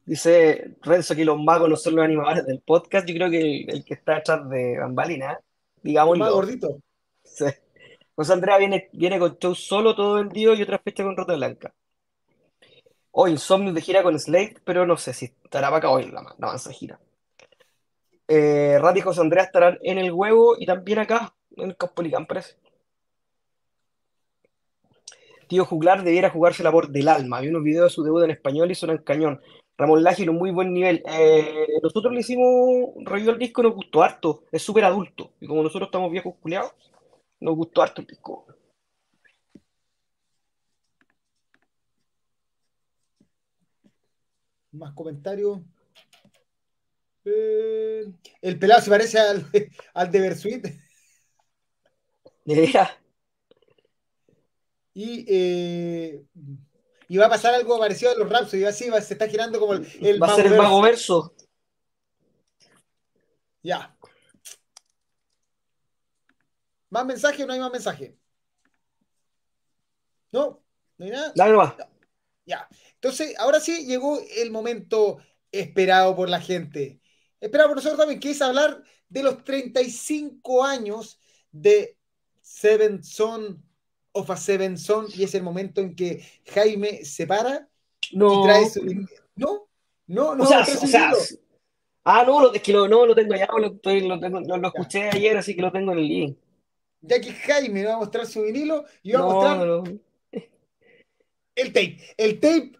Dice Renzo que los magos no son los animadores del podcast. Yo creo que el, que está detrás de Bambalina, digamos. Más gordito. Sí. José Andrea viene, viene con show solo todo vendido y otra fecha con Rota Blanca. Hoy oh, Insomnio de gira con Slate, pero no sé si estará para acá hoy la, la avanza gira. Eh, y José Andrea estarán en el huevo y también acá, en el Caupolicán, parece. Tío Juglar debiera jugarse la por del alma. Vi unos videos de su debut en español y suenan cañón. Ramón Laje un muy buen nivel. Eh, nosotros le hicimos review al disco, nos gustó harto. Es súper adulto. Y como nosotros estamos viejos culiados, nos gustó harto el disco. Más comentarios. Eh, el pelado se parece al, al de Bersuit. De Y eh, y va a pasar algo parecido a los Raps, y así se está girando como el, Va a ser el mago verso. Ya. ¿Más mensaje o no hay más mensaje? ¿No? ¿No hay nada? Dale, Ya. Entonces, ahora sí llegó el momento esperado por la gente. Esperado por nosotros también, que es hablar de los 35 años de Seven Son of a Seven Son y es el momento en que Jaime se para no. y trae su... No, no, no. O sea, o sea, ah, no, es que lo, no lo tengo ya, lo, lo, tengo, lo, escuché ayer, así que lo tengo en el link. Ya que Jaime va a mostrar su vinilo y va a mostrar el tape. El tape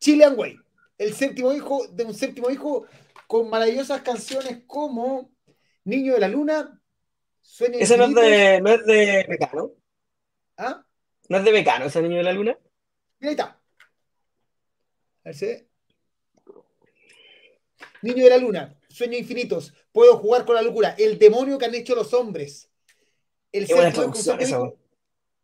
Chilean Way. El séptimo hijo de un séptimo hijo con maravillosas canciones como Niño de la Luna, Sueño Ese no es de, no es de Mecano. ¿Ah? ¿No es de Mecano ese niño de la luna? Mira, ahí está. A ver si Niño de la luna, sueños infinitos, puedo jugar con la locura, el demonio que han hecho los hombres, el ser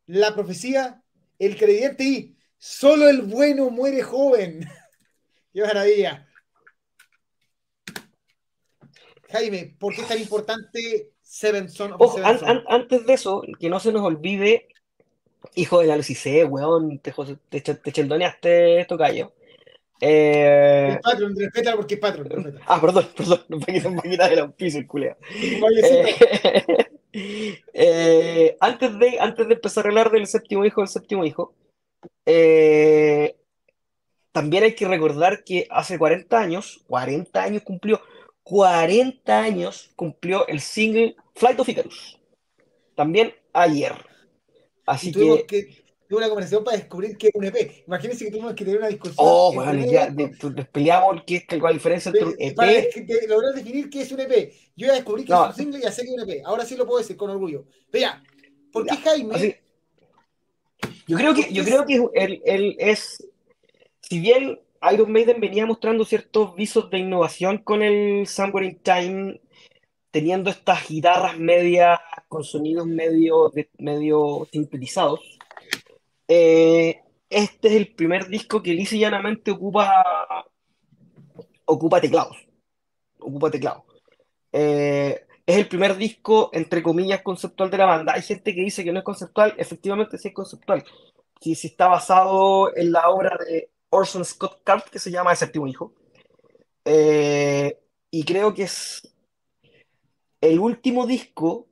la profecía, el creyente y solo el bueno muere joven. Qué maravilla. Jaime, ¿por qué es tan importante Seven Son of Seven antes de eso, que no se nos olvide Hijo de la Lucicé, weón, te, te, te cheldoneaste esto, callo. Eh... El patrón, respétalo porque es patrón. Ah, perdón, perdón, no me quitar el piso, el culeo. Eh, eh, antes, de, antes de empezar a hablar del séptimo hijo del séptimo hijo, eh, también hay que recordar que hace 40 años, 40 años cumplió, 40 años cumplió el single Flight of Icarus. También ayer. Así tuvimos que... que una conversación para descubrir qué es un EP. Imagínense que tuvimos que tener una discusión. Oh, bueno, ya peleamos qué es la diferencia entre un EP. Para lograr definir qué es un EP. Yo ya descubrí que es un single y ya sé que es un EP. Ahora sí lo puedo decir con orgullo. Pero ya, ¿por qué Jaime? Yo creo que, yo creo que él, él es. Si bien Iron Maiden venía mostrando ciertos visos de innovación con el Somewhere in Time teniendo estas guitarras medias con sonidos medio, medio sintetizados. Eh, este es el primer disco que lisa llanamente ocupa, ocupa teclados. Ocupa teclados. Eh, es el primer disco, entre comillas, conceptual de la banda. Hay gente que dice que no es conceptual, efectivamente sí es conceptual. Si, si está basado en la obra de Orson Scott Card, que se llama El séptimo hijo. Eh, y creo que es el último disco,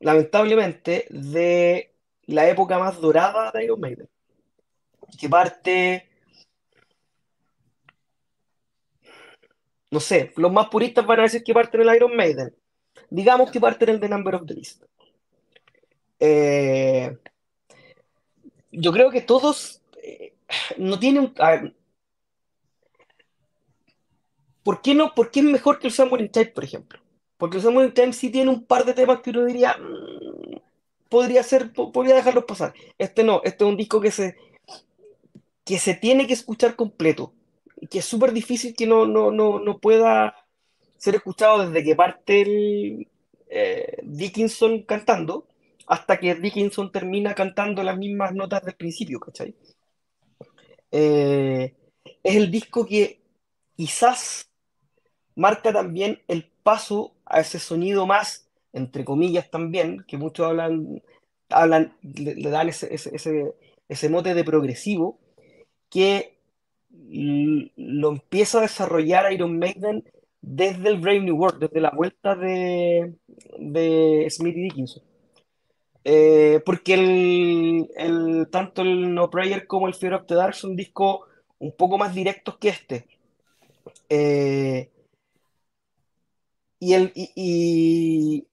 lamentablemente, de la época más dorada de Iron Maiden. Que parte. No sé, los más puristas van a decir que parte en el Iron Maiden. Digamos que parte en el The Number of the Beast. Eh, yo creo que todos eh, no tienen. ¿Por qué no? ¿Por qué es mejor que el Samuel Type, por ejemplo? Porque Samuel Time sí tiene un par de temas que uno diría, mm, podría ser, podría dejarlos pasar. Este no, este es un disco que se, que se tiene que escuchar completo. Y que es súper difícil que no, no, no, no, pueda ser escuchado desde que parte el eh, Dickinson cantando hasta que Dickinson termina cantando las mismas notas del principio, ¿cachai? Eh, es el disco que quizás marca también el paso a ese sonido más, entre comillas también, que muchos hablan, hablan le, dan ese, ese, ese, mote de progresivo, que lo empieza a desarrollar Iron Maiden desde el Brave New World, desde la vuelta de, de Smith y Dickinson. Eh, porque el, el, tanto el No Prayer como el Fear of the Dark son discos un poco más directos que este. Eh, y, el, y,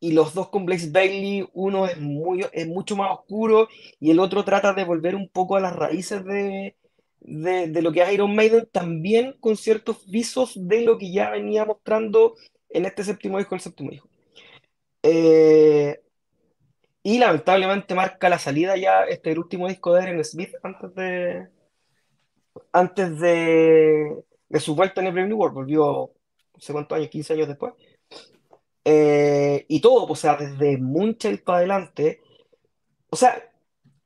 y, los dos con Blaze Bailey, uno es, muy, es mucho más oscuro y el otro trata de volver un poco a las raíces de, de, de, lo que es Iron Maiden, también con ciertos visos de lo que ya venía mostrando en este séptimo disco, el séptimo disco. Eh, y lamentablemente marca la salida ya, este el último disco de Aaron Smith antes de antes de, de su vuelta en el Brave New World, volvió no sé cuántos años, 15 años después. Eh, y todo, o sea, desde Moonchild para adelante, o sea,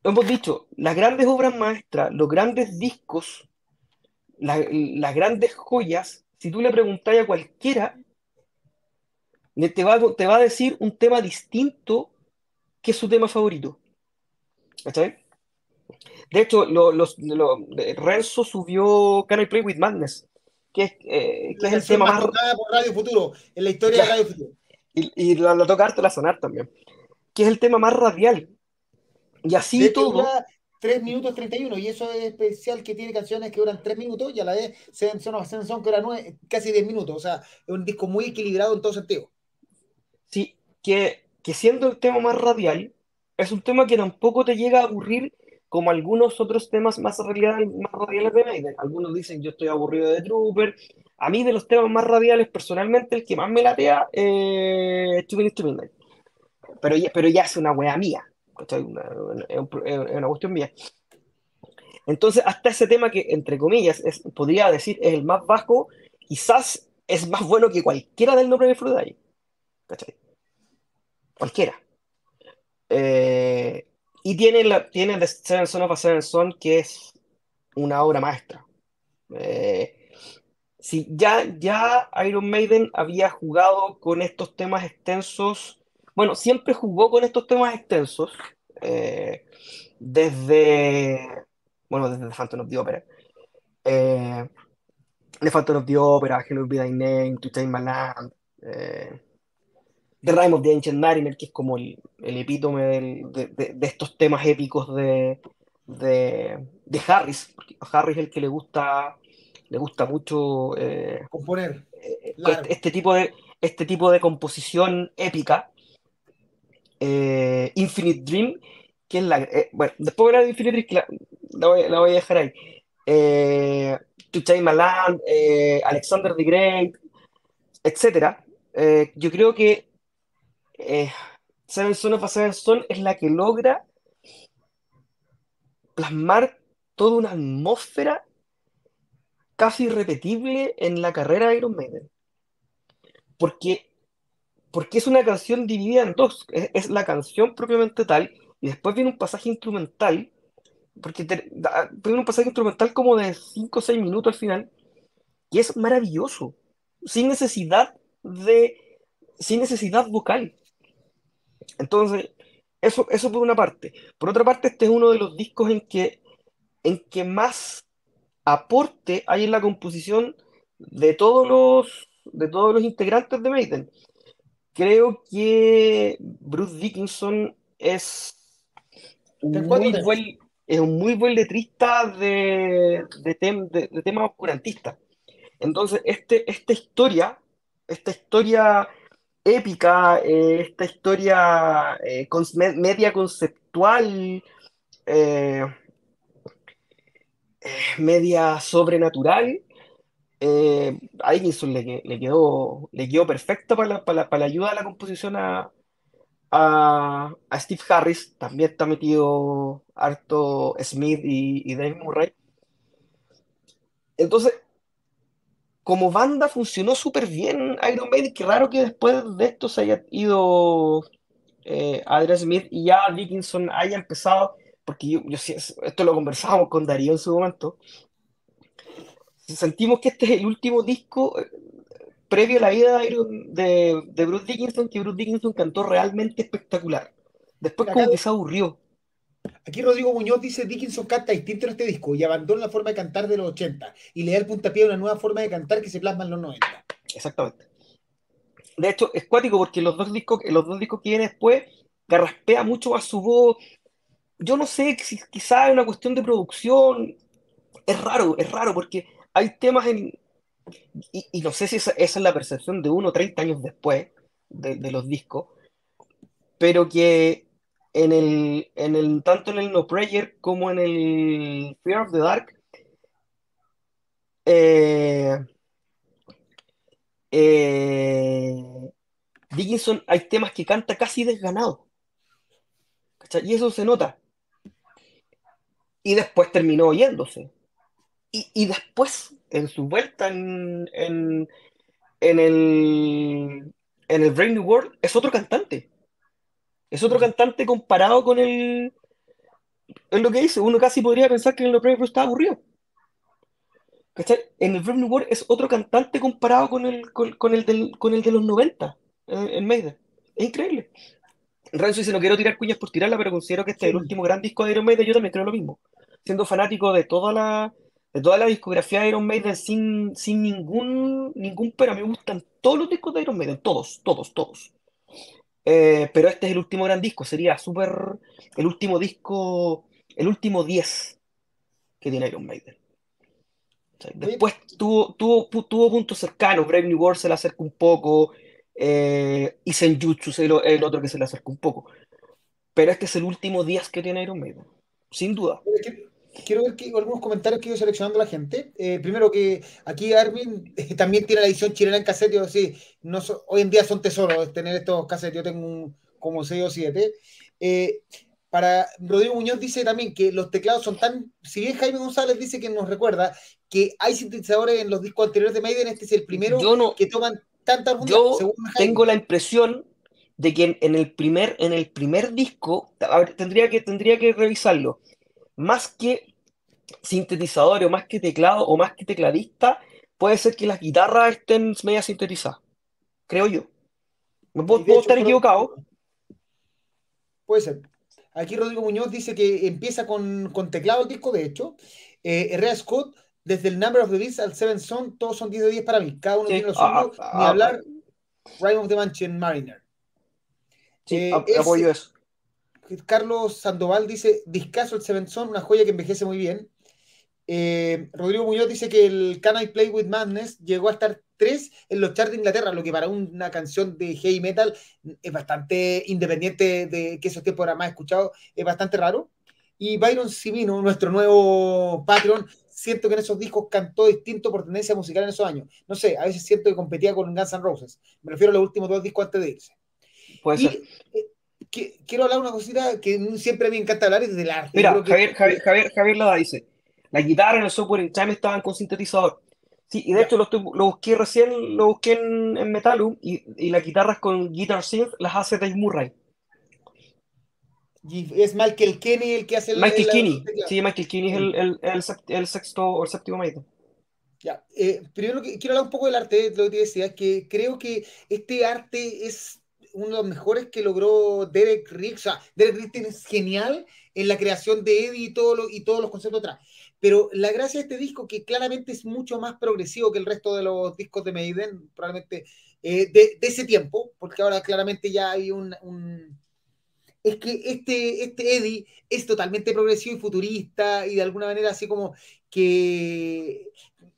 hemos dicho, las grandes obras maestras, los grandes discos, las grandes joyas, si tú le preguntas a cualquiera, te va, te va a decir un tema distinto que es su tema favorito. ¿Está De hecho, lo, los, Renzo subió Can I Play with Madness, que es, eh, que es el tema más. por Radio Futuro, en la historia de Radio Futuro. Y, y la, la toca harto la sonar también. Que es el tema más radial. Y así todo. 3 minutos 31, y eso es especial que tiene canciones que duran 3 minutos y a la vez Son of que era casi 10 minutos. O sea, es un disco muy equilibrado en todo sentido. Sí, que que siendo el tema más radial, es un tema que tampoco te llega a aburrir como algunos otros temas más, radiales, de Maiden. Algunos dicen yo estoy aburrido de Trooper. A mí de los temas más radiales, personalmente, el que más me latea es eh, Two Pero ya, pero ya es una wea mía. es, una, cuestión mía. Entonces, hasta ese tema que, entre comillas, es, podría decir es el más bajo, quizás es más bueno que cualquiera del nombre de Friday. ¿Cachai? cualquiera. Eh, y tiene, la, tiene The Seven Son of a Seven que es una obra maestra. Eh, ya, ya Iron Maiden había jugado con estos temas extensos, bueno, siempre jugó con estos temas extensos, eh, desde, bueno, desde The Phantom of the Opera. The Phantom of the Opera, Hello Be Thy Name, To Take My Land, The Rime of the Ancient Mariner, que es como el, epítome de, estos temas épicos de, de, Harris. Porque a Harris es el que le gusta, le gusta mucho eh, componer eh, este, este, tipo de, este tipo de composición épica. Eh, Infinite Dream, que es la. bueno, después de la de Infinite Dream, la, voy, a dejar ahí. To Change My Land, Alexander the Great, etc. yo creo que eh, Seven Son of a Seven Son es la que logra plasmar toda una atmósfera casi irrepetible en la carrera de Iron Maiden. Porque, porque es una canción dividida en dos. Es, la canción propiamente tal, y después viene un pasaje instrumental, porque viene un pasaje instrumental como de 5 o 6 minutos al final, y es maravilloso, sin necesidad de, sin necesidad vocal. Entonces, eso, eso por una parte. Por otra parte, este es uno de los discos en que, en que más aporte hay en la composición de todos los, de todos los integrantes de Maiden. Creo que Bruce Dickinson es un muy buen, es un muy buen letrista de, de, de temas oscurantistas. Entonces, este, esta historia, esta historia épica, eh, esta historia eh, media conceptual, eh, media sobrenatural. a Dickinson le, quedó, le quedó perfecto para la, para, la, ayuda a la composición a, a, Steve Harris. También está metido harto Smith y, y Dave Murray. Entonces, como banda funcionó súper bien Iron Maiden, qué raro que después de esto se haya ido eh, Adrian Smith y ya Dickinson haya empezado, porque yo, yo esto lo conversábamos con Darío en su momento, sentimos que este es el último disco eh, previo a la vida de, de, Bruce Dickinson, que Bruce Dickinson cantó realmente espectacular. Después como que se aburrió. Aquí Rodrigo Muñoz dice Dickinson canta distinto en este disco y abandona la forma de cantar de los 80 y le da el puntapié a una nueva forma de cantar que se plasma en los 90. Exactamente. De hecho, es cuático porque los dos discos, los dos discos que vienen después carraspea mucho más su voz. Yo no sé si quizás es una cuestión de producción. Es raro, es raro porque hay temas en. Y, no sé si esa, es la percepción de uno 30 años después de, los discos, pero que en el, en el, tanto en el No Prayer como en el Fear of the Dark, eh, eh, Dickinson hay temas que canta casi desganado. Y eso se nota. Y después terminó oyéndose. Y, después, en su vuelta en, en, el, en el Brave New World, es otro cantante. Es otro cantante comparado con el. Es lo que dice. Uno casi podría pensar que en el Brave estaba aburrido. En el Brave New World es otro cantante comparado con el, con, el, del, con el de los 90 en Maiden. Es increíble. Renzo dice, no quiero tirar cuñas por tirarla, pero considero que este es el último gran disco de Iron Maiden. Yo también creo lo mismo. Siendo fanático de toda la, de toda la discografía de Iron Maiden sin, sin ningún, ningún pero, me gustan todos los discos de Iron Maiden, todos, todos, todos. Eh, pero este es el último gran disco, sería súper el último disco, el último 10 que tiene Iron Maiden. después tuvo, tuvo, tuvo puntos cercanos, Brave New World se le acerca un poco, eh, y Senjutsu es el, otro que se le acerca un poco. Pero este es el último 10 que tiene Iron Maiden, sin duda quiero ver que, algunos comentarios que he ido seleccionando la gente. Eh, primero que aquí Armin eh, también tiene la edición chilena en cassette. Yo, sí, no hoy en día son tesoros tener estos cassettes. Yo tengo como 6 o 7. Eh, para Rodrigo Muñoz dice también que los teclados son tan. Si bien Jaime González dice que nos recuerda que hay sintetizadores en los discos anteriores de Maiden, este es el primero que toman tanta Yo tengo la impresión de que en, el primer en el primer disco tendría que tendría que revisarlo más que sintetizador o más que teclado o más que tecladista, puede ser que las guitarras estén media sintetizadas. Creo yo. ¿Me puedo, estar equivocado? Puede ser. Aquí Rodrigo Muñoz dice que empieza con, teclado el disco, de hecho. Eh, Herrera Scott, desde el Number of the Beast al Seven Son, todos son 10 de 10 para mí. Cada uno tiene los suyos. Ah, ah, ni hablar, ah, Rime of the Mansion Mariner. Sí, eh, apoyo eso. Carlos Sandoval dice, discaso el Seven Son, una joya que envejece muy bien. Eh, Rodrigo Muñoz dice que el Can I Play With Madness llegó a estar tres en los charts de Inglaterra, lo que para una canción de heavy metal es bastante independiente de que esos tiempos era más escuchado, es bastante raro. Y Byron Simino, nuestro nuevo Patreon, siento que en esos discos cantó distinto por tendencia musical en esos años. No sé, a veces siento que competía con Guns N' Roses. Me refiero a los últimos dos discos antes de irse. Puede ser. Eh, quiero hablar una cosita que siempre me encanta hablar, es del arte. Mira, Javier, Javier, Javier, Javier Lada dice, la guitarra en el software en Time estaban con sintetizador. Sí, y de hecho lo, busqué recién, lo busqué en, en Metalum, y, y, las guitarras con Guitar Synth las hace Dave Murray. Y es Michael Kenny el que hace el... Michael Kenny, sí, Michael Kenny es el, el, el, sexto o el séptimo maestro. Ya, eh, primero que quiero hablar un poco del arte, lo que te decía, que creo que este arte es uno de los mejores que logró Derek Riggs. O sea, Derek Riggs es genial en la creación de Eddie y, todo y todos los conceptos atrás. Pero la gracia de este disco, que claramente es mucho más progresivo que el resto de los discos de Maiden, probablemente eh, de, ese tiempo, porque ahora claramente ya hay un, es que este, este Eddie es totalmente progresivo y futurista y de alguna manera así como que,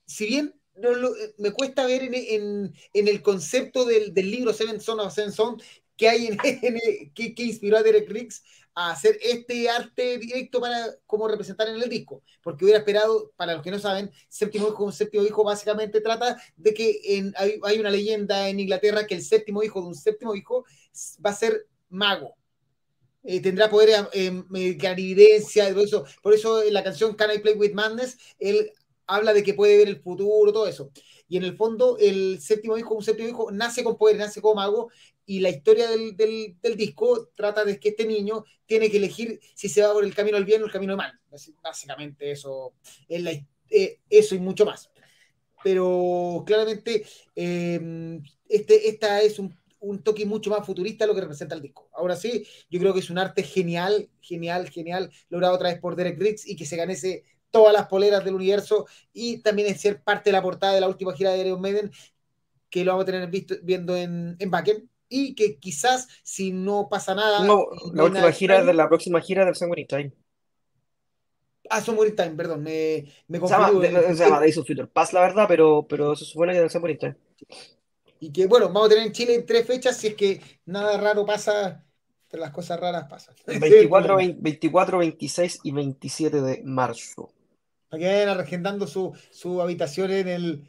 si bien eh, me cuesta ver en, el concepto del, libro Seven Son of Seven Son que hay en, que, inspiró a Derek Riggs a hacer este arte directo para como representar en el disco, porque hubiera esperado, para los que no saben, séptimo hijo, séptimo hijo básicamente trata de que hay, una leyenda en Inglaterra que el séptimo hijo de un séptimo hijo va a ser mago, eh, tendrá poder eh, clarividencia, todo eso. Por eso en la canción Can I Play With Madness, él habla de que puede ver el futuro, todo eso. Y en el fondo, el séptimo hijo, un séptimo hijo, nace con poder, nace como mago, y la historia del, del, disco trata de que este niño tiene que elegir si se va por el camino del bien o el camino del mal. Básicamente eso, es eh, eso y mucho más. Pero claramente, eh, este, esta es un, toque mucho más futurista lo que representa el disco. Ahora sí, yo creo que es un arte genial, genial, genial, logrado otra vez por Derek Riggs y que se ganese todas las poleras del universo y también es ser parte de la portada de la última gira de Iron Maiden que lo vamos a tener visto, viendo en, en Backen y que quizás si no pasa nada no, la última gira de la próxima gira del Sanguine Time Ah, Summer Time, perdón, me, me confundí. Se llama, Days of Future Paz, la verdad, pero, pero se supone que del Summer Time. Y que bueno, vamos a tener en Chile tres fechas si es que nada raro pasa, pero las cosas raras pasan. 24, 24 26 y 27 de marzo para que vayan arregendando su, su habitación en el,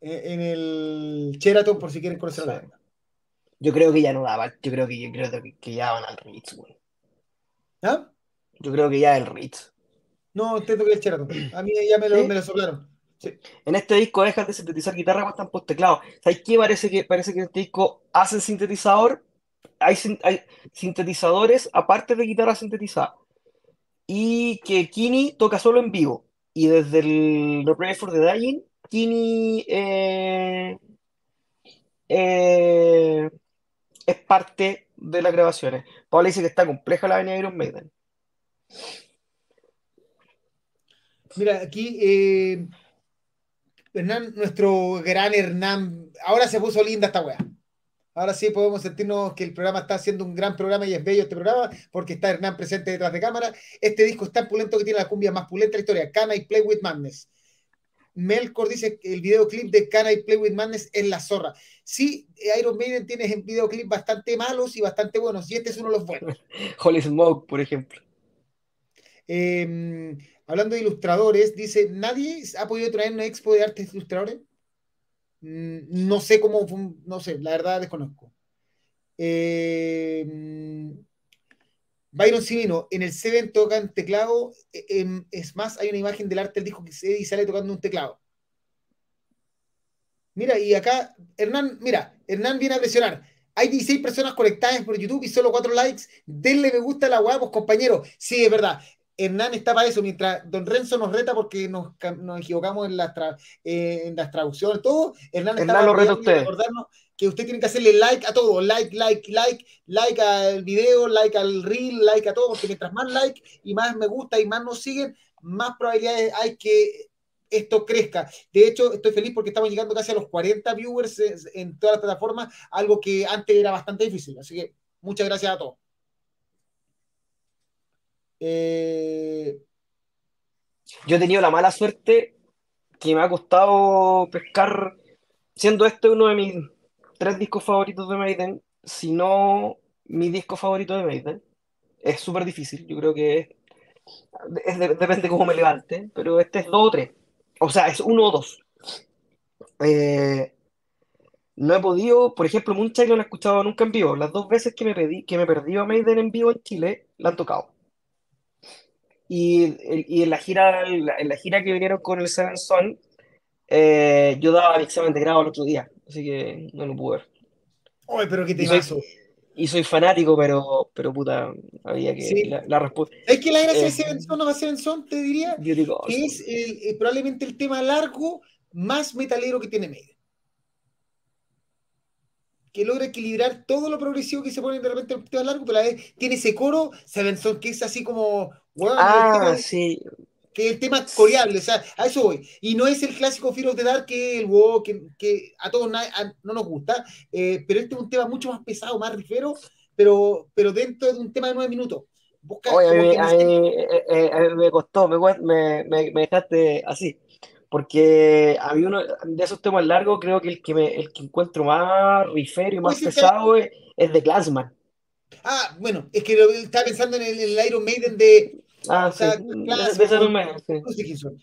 en el Sheraton por si quieren conocer la banda. Yo creo que ya no daba, yo creo que, yo creo que, ya van al Ritz, güey. ¿Ah? Yo creo que ya el Ritz. No, entiendo que el Sheraton. A mí ya me lo, me lo soplaron. Sí. En este disco dejas de sintetizar guitarra están post teclado. ¿Sabes qué? Parece que, parece que en este disco hacen sintetizador. Hay, hay sintetizadores aparte de guitarra sintetizada. Y que Kini toca solo en vivo. Y desde el No for the Dying, Kini eh, eh, es parte de las grabaciones. Paula dice que está compleja la avenida Iron Maiden. Mira, aquí eh, Hernán, nuestro gran Hernán, ahora se puso linda esta weá. Ahora sí podemos sentirnos que el programa está haciendo un gran programa y es bello este programa porque está Hernán presente detrás de cámara. Este disco es tan pulento que tiene la cumbia más pulenta de la historia. Can I Play With Madness? Melkor dice que el videoclip de Can I Play With Madness es la zorra. Sí, Iron Maiden tiene videoclips bastante malos y bastante buenos y este es uno de los buenos. Holy Smoke, por ejemplo. Em, hablando de ilustradores, dice, ¿nadie ha podido traer una expo de artes ilustradores? Mm, no sé cómo, no sé, la verdad desconozco. Eh, Byron Simino, en el Seven tocan teclado, e, em, es más, hay una imagen del arte del disco que se sale tocando un teclado. Mira, y acá, Hernán, mira, Hernán viene a presionar. Hay 16 personas conectadas por YouTube y solo 4 likes. Denle me gusta a la guapos, compañeros. Sí, es verdad. Hernán está para eso, mientras Don Renzo nos reta porque nos, equivocamos en las, eh, en las traducciones, todo, Hernán, está para recordarnos que usted tiene que hacerle like a todo, like, like, like, like al video, like al reel, like a todo, porque mientras más like y más me gusta y más nos siguen, más probabilidades hay que esto crezca. De hecho, estoy feliz porque estamos llegando casi a los 40 viewers en todas las plataformas, algo que antes era bastante difícil. Así que muchas gracias a todos. Eh, Yo he tenido la mala suerte que me ha costado pescar, siendo este uno de mis tres discos favoritos de Maiden, si no mi disco favorito de Maiden. Es súper difícil, yo creo que es, depende de cómo me levante, pero este es dos o tres. O sea, es uno o dos. Eh, no he podido, por ejemplo, Moonchild no lo he escuchado nunca en vivo. Las dos veces que me, pedí, que me perdí a Maiden en vivo en Chile, la han tocado. Y, en, la gira, en la, gira que vinieron con el Seven Son, eh, yo daba mi examen de grado el otro día, así que no lo pude ver. Oye, pero qué te y soy fanático, pero, pero puta, había que la, respuesta. Es que la gracia de Seven Son o Seven Son, te diría, que es eh, probablemente el tema largo más metalero que tiene Medio que logra equilibrar todo lo progresivo que se pone de repente en el tema largo, pero a la vez tiene ese coro, Seven Son, que es así como, ah, sí. que el tema coreable, o sea, a eso voy. Y no es el clásico Fear of the Dark que el wow, que, que, a todos no nos gusta, eh, pero este es un tema mucho más pesado, más rifero, pero, pero dentro de un tema de nueve minutos. Oye, a mí, me costó, me, me, me dejaste así porque a mí uno de esos temas largos creo que el que, me, el que encuentro más rifero y más pesado es, es, de Classman. Ah, bueno, es que estaba pensando en el, Iron Maiden de... Ah, sí,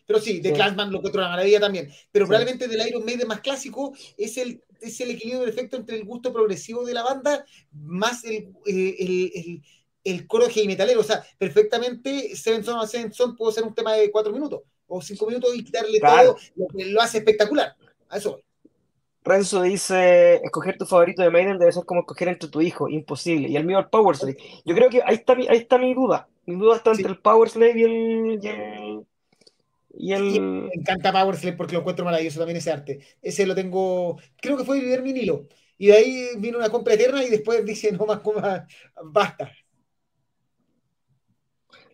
Pero sí, de sí. Classman lo encuentro una maravilla también. Pero probablemente del Iron Maiden más clásico es el, es el equilibrio perfecto entre el gusto progresivo de la banda más el, eh, el, el, el coro heavy metalero. O sea, perfectamente Seven Son a Seven Son puede ser un tema de cuatro minutos o cinco minutos y quitarle todo lo que lo hace espectacular. A eso Renzo dice, escoger tu favorito de Maiden debe ser como escoger entre tu hijo, imposible. Y el mío el Power Slave. Yo creo que ahí está mi, ahí está mi duda. Mi duda está entre el Power Slave y el... Y el... me encanta Power Slave porque lo encuentro maravilloso también ese arte. Ese lo tengo, creo que fue mi Nilo. Y de ahí vino una compra eterna y después dice, no más, más basta.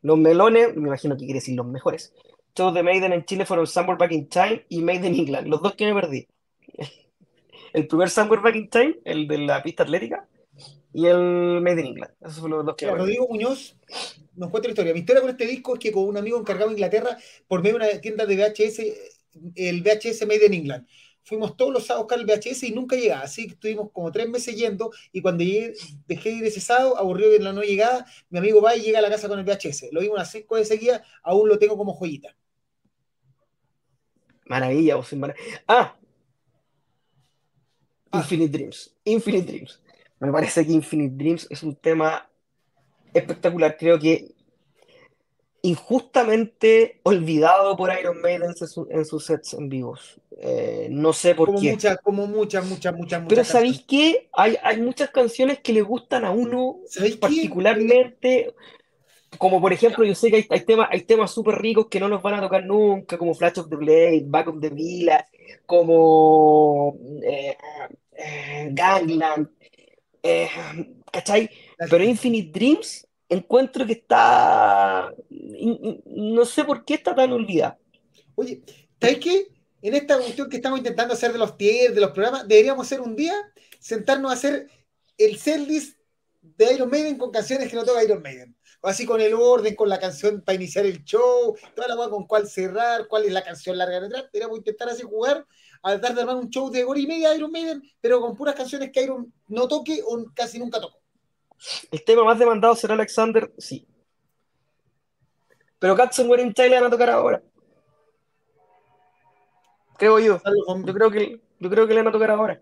Los melones, me imagino que quiere decir los mejores. Todos de Maiden en Chile fueron Somewhere Back in Time y Maiden England. Los dos que me perdí. el primer Somewhere Back in Time, el de la pista atlética, y el Made in England. Esos son los dos que. Rodrigo Muñoz nos cuenta la historia. Mi historia con este disco es que con un amigo encargado en Inglaterra, por medio de una tienda de VHS, el VHS Made in England. Fuimos todos los sábados a buscar el VHS y nunca llegaba. Así que estuvimos como tres meses yendo. Y cuando llegué, dejé de ir ese sábado, aburrido de la no llegada, mi amigo va y llega a la casa con el VHS. Lo vimos unas cinco de seguida, aún lo tengo como joyita. Maravilla, vos maravilla. Ah, Ah. Infinite Dreams. Infinite Dreams. Me parece que Infinite Dreams es un tema espectacular. Creo que injustamente olvidado por Iron Maiden en, sus sets en vivos. Eh, no sé por como qué. Muchas, como muchas, muchas, muchas, Pero ¿sabéis qué? Hay, hay muchas canciones que le gustan a uno particularmente. Como por ejemplo, yo sé que hay, temas hay temas súper ricos que no nos van a tocar nunca, como Flash of the Blade, Back of the Villa, como eh, eh, Gangland, eh, ¿cachai? Pero Infinite Dreams encuentro que está. No sé por qué está tan olvidada. Oye, ¿sabes qué? En esta cuestión que estamos intentando hacer de los tiers, de los programas, deberíamos hacer un día, sentarnos a hacer el setlist de Iron Maiden con canciones que no toca Iron Maiden. O así con el orden, con la canción para iniciar el show, toda la cosa con cuál cerrar, cuál es la canción larga de atrás. Deberíamos intentar así jugar a tratar de armar un show de hora y media de Iron Maiden, pero con puras canciones que Iron no toque o casi nunca tocó. El tema más demandado será Alexander, sí. Pero Cats and Wearing le van a tocar ahora. Creo yo. Yo creo que, yo creo que le van a tocar ahora.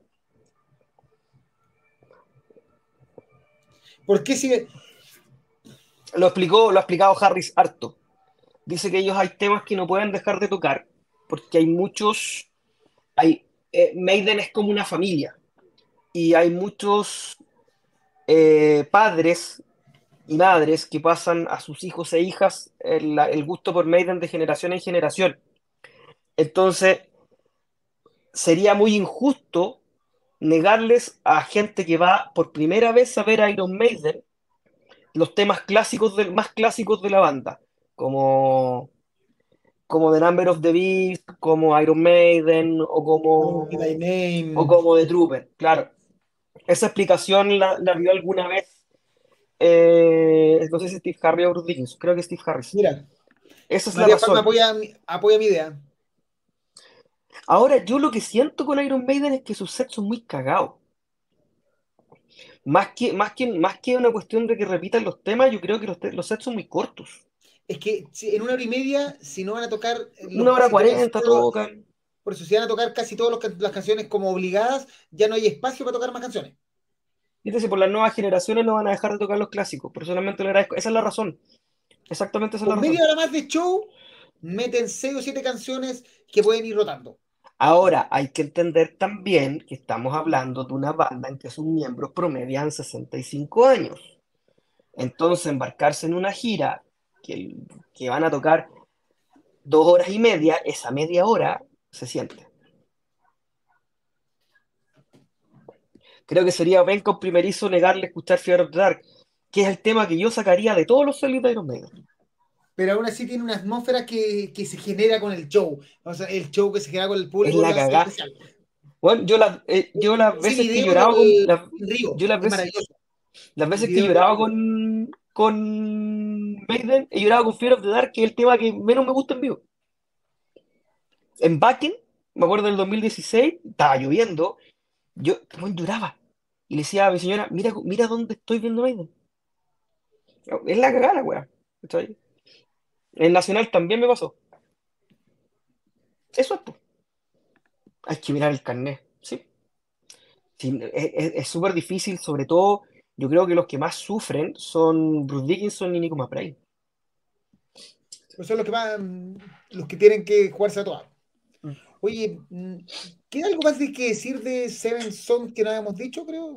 ¿Por qué sigue? Lo explicó, lo ha explicado Harris harto. Dice que ellos hay temas que no pueden dejar de tocar porque hay muchos hay, eh, Maiden es como una familia y hay muchos eh, padres y madres que pasan a sus hijos e hijas el, gusto por Maiden de generación en generación. Entonces, sería muy injusto negarles a gente que va por primera vez a ver a Iron Maiden los temas clásicos del, más clásicos de la banda, como como The Number of the Beast, como Iron Maiden o como, o como The Trooper, claro. Esa explicación la, la vio alguna vez, eh, no sé si Steve Harris o Bruce Dickinson, creo que Steve Harris. Mira, esa es la razón. Apoya, apoya mi idea. Ahora, yo lo que siento con Iron Maiden es que sus sets son muy cagados. Más que, más, que, más que una cuestión de que repitan los temas, yo creo que los, los sets son muy cortos es que en una hora y media, si no van a tocar. Una hora cuarenta tocan. Por eso, si van a tocar casi todas las canciones como obligadas, ya no hay espacio para tocar más canciones. Entonces, por las nuevas generaciones no van a dejar de tocar los clásicos. Personalmente le agradezco. Esa es la razón. Exactamente esa es la razón. media hora más de show, meten seis o siete canciones que pueden ir rotando. Ahora, hay que entender también que estamos hablando de una banda en que sus miembros promedian 65 años. Entonces, embarcarse en una gira que, van a tocar dos horas y media, esa media hora se siente. Creo que sería Ben con primerizo negarle escuchar Fear of the Dark, que es el tema que yo sacaría de todos los solos de Iron Maiden. Pero aún así tiene una atmósfera que, se genera con el show. O sea, el show que se genera con el público. Es la cagada. Bueno, yo, la, eh, yo las veces que lloraba con. yo las veces, las veces que lloraba con, con Maiden, he llorado con Fear of the Dark, que es el tema que menos me gusta en vivo. En Backen, me acuerdo del 2016, estaba lloviendo, yo lloraba. Y le decía a mi señora, mira, mira dónde estoy viendo Maiden. Es la cagada, weá. En Nacional también me pasó. Eso es, pues. Hay que mirar el carnet, ¿sí? es súper difícil, sobre todo yo creo que los que más sufren son Bruce Dickinson y Nico McBride. Pues son los que van, los que tienen que jugarse a todas. Mm. Oye, mm, ¿queda algo más de que decir de Seven Son que no habíamos dicho, creo?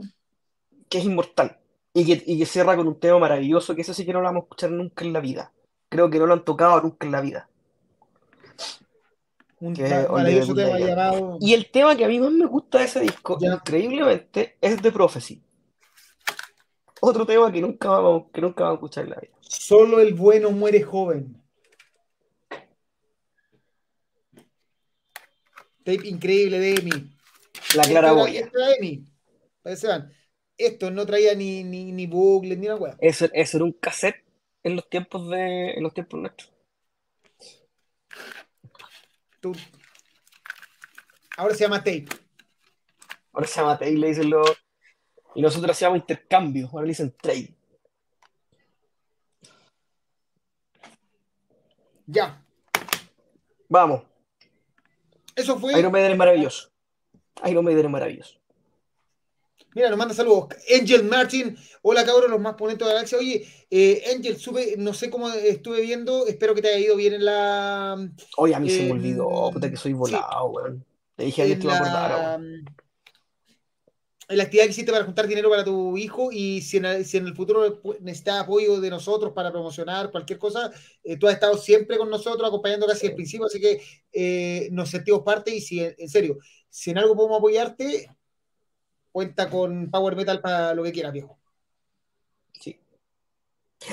Que es inmortal. Y que, y que cierra con un tema maravilloso, que eso sí que no lo vamos a escuchar nunca en la vida. Creo que no lo han tocado nunca en la vida. Un maravilloso tema llamado... Y el tema que a mí más me gusta de ese disco, increíblemente, es The Prophecy. Otro tema que nunca vamos, que nunca vamos a escuchar en la vida. Solo el bueno muere joven. Tape increíble de Emi. La claraboya. Esto no traía ni, ni, ni bucles ni una weá. Eso, eso era un cassette en los tiempos de. en los tiempos nuestros. Ahora se llama tape. Ahora se llama tape, le dicen los. Y nosotros hacíamos intercambio, ahora le dicen trade. Ya. Vamos. Eso fue. Iron Maiden es maravilloso. Iron Maiden es maravilloso. Mira, nos manda saludos. Angel Martin. Hola, cabros, los más ponentes de la galaxia. Oye, eh, Angel, sube, no sé cómo estuve viendo. Espero que te haya ido bien en la. Oye, a mí se me olvidó. Puta que soy volado, weón. Le dije a alguien que a acordar, la actividad que hiciste para juntar dinero para tu hijo y si en, el, si en el futuro necesitas apoyo de nosotros para promocionar cualquier cosa, eh, tú has estado siempre con nosotros, acompañando casi al principio, así que eh, nos sentimos parte y si, en serio, si en algo podemos apoyarte, cuenta con Power Metal para lo que quieras, viejo. Sí.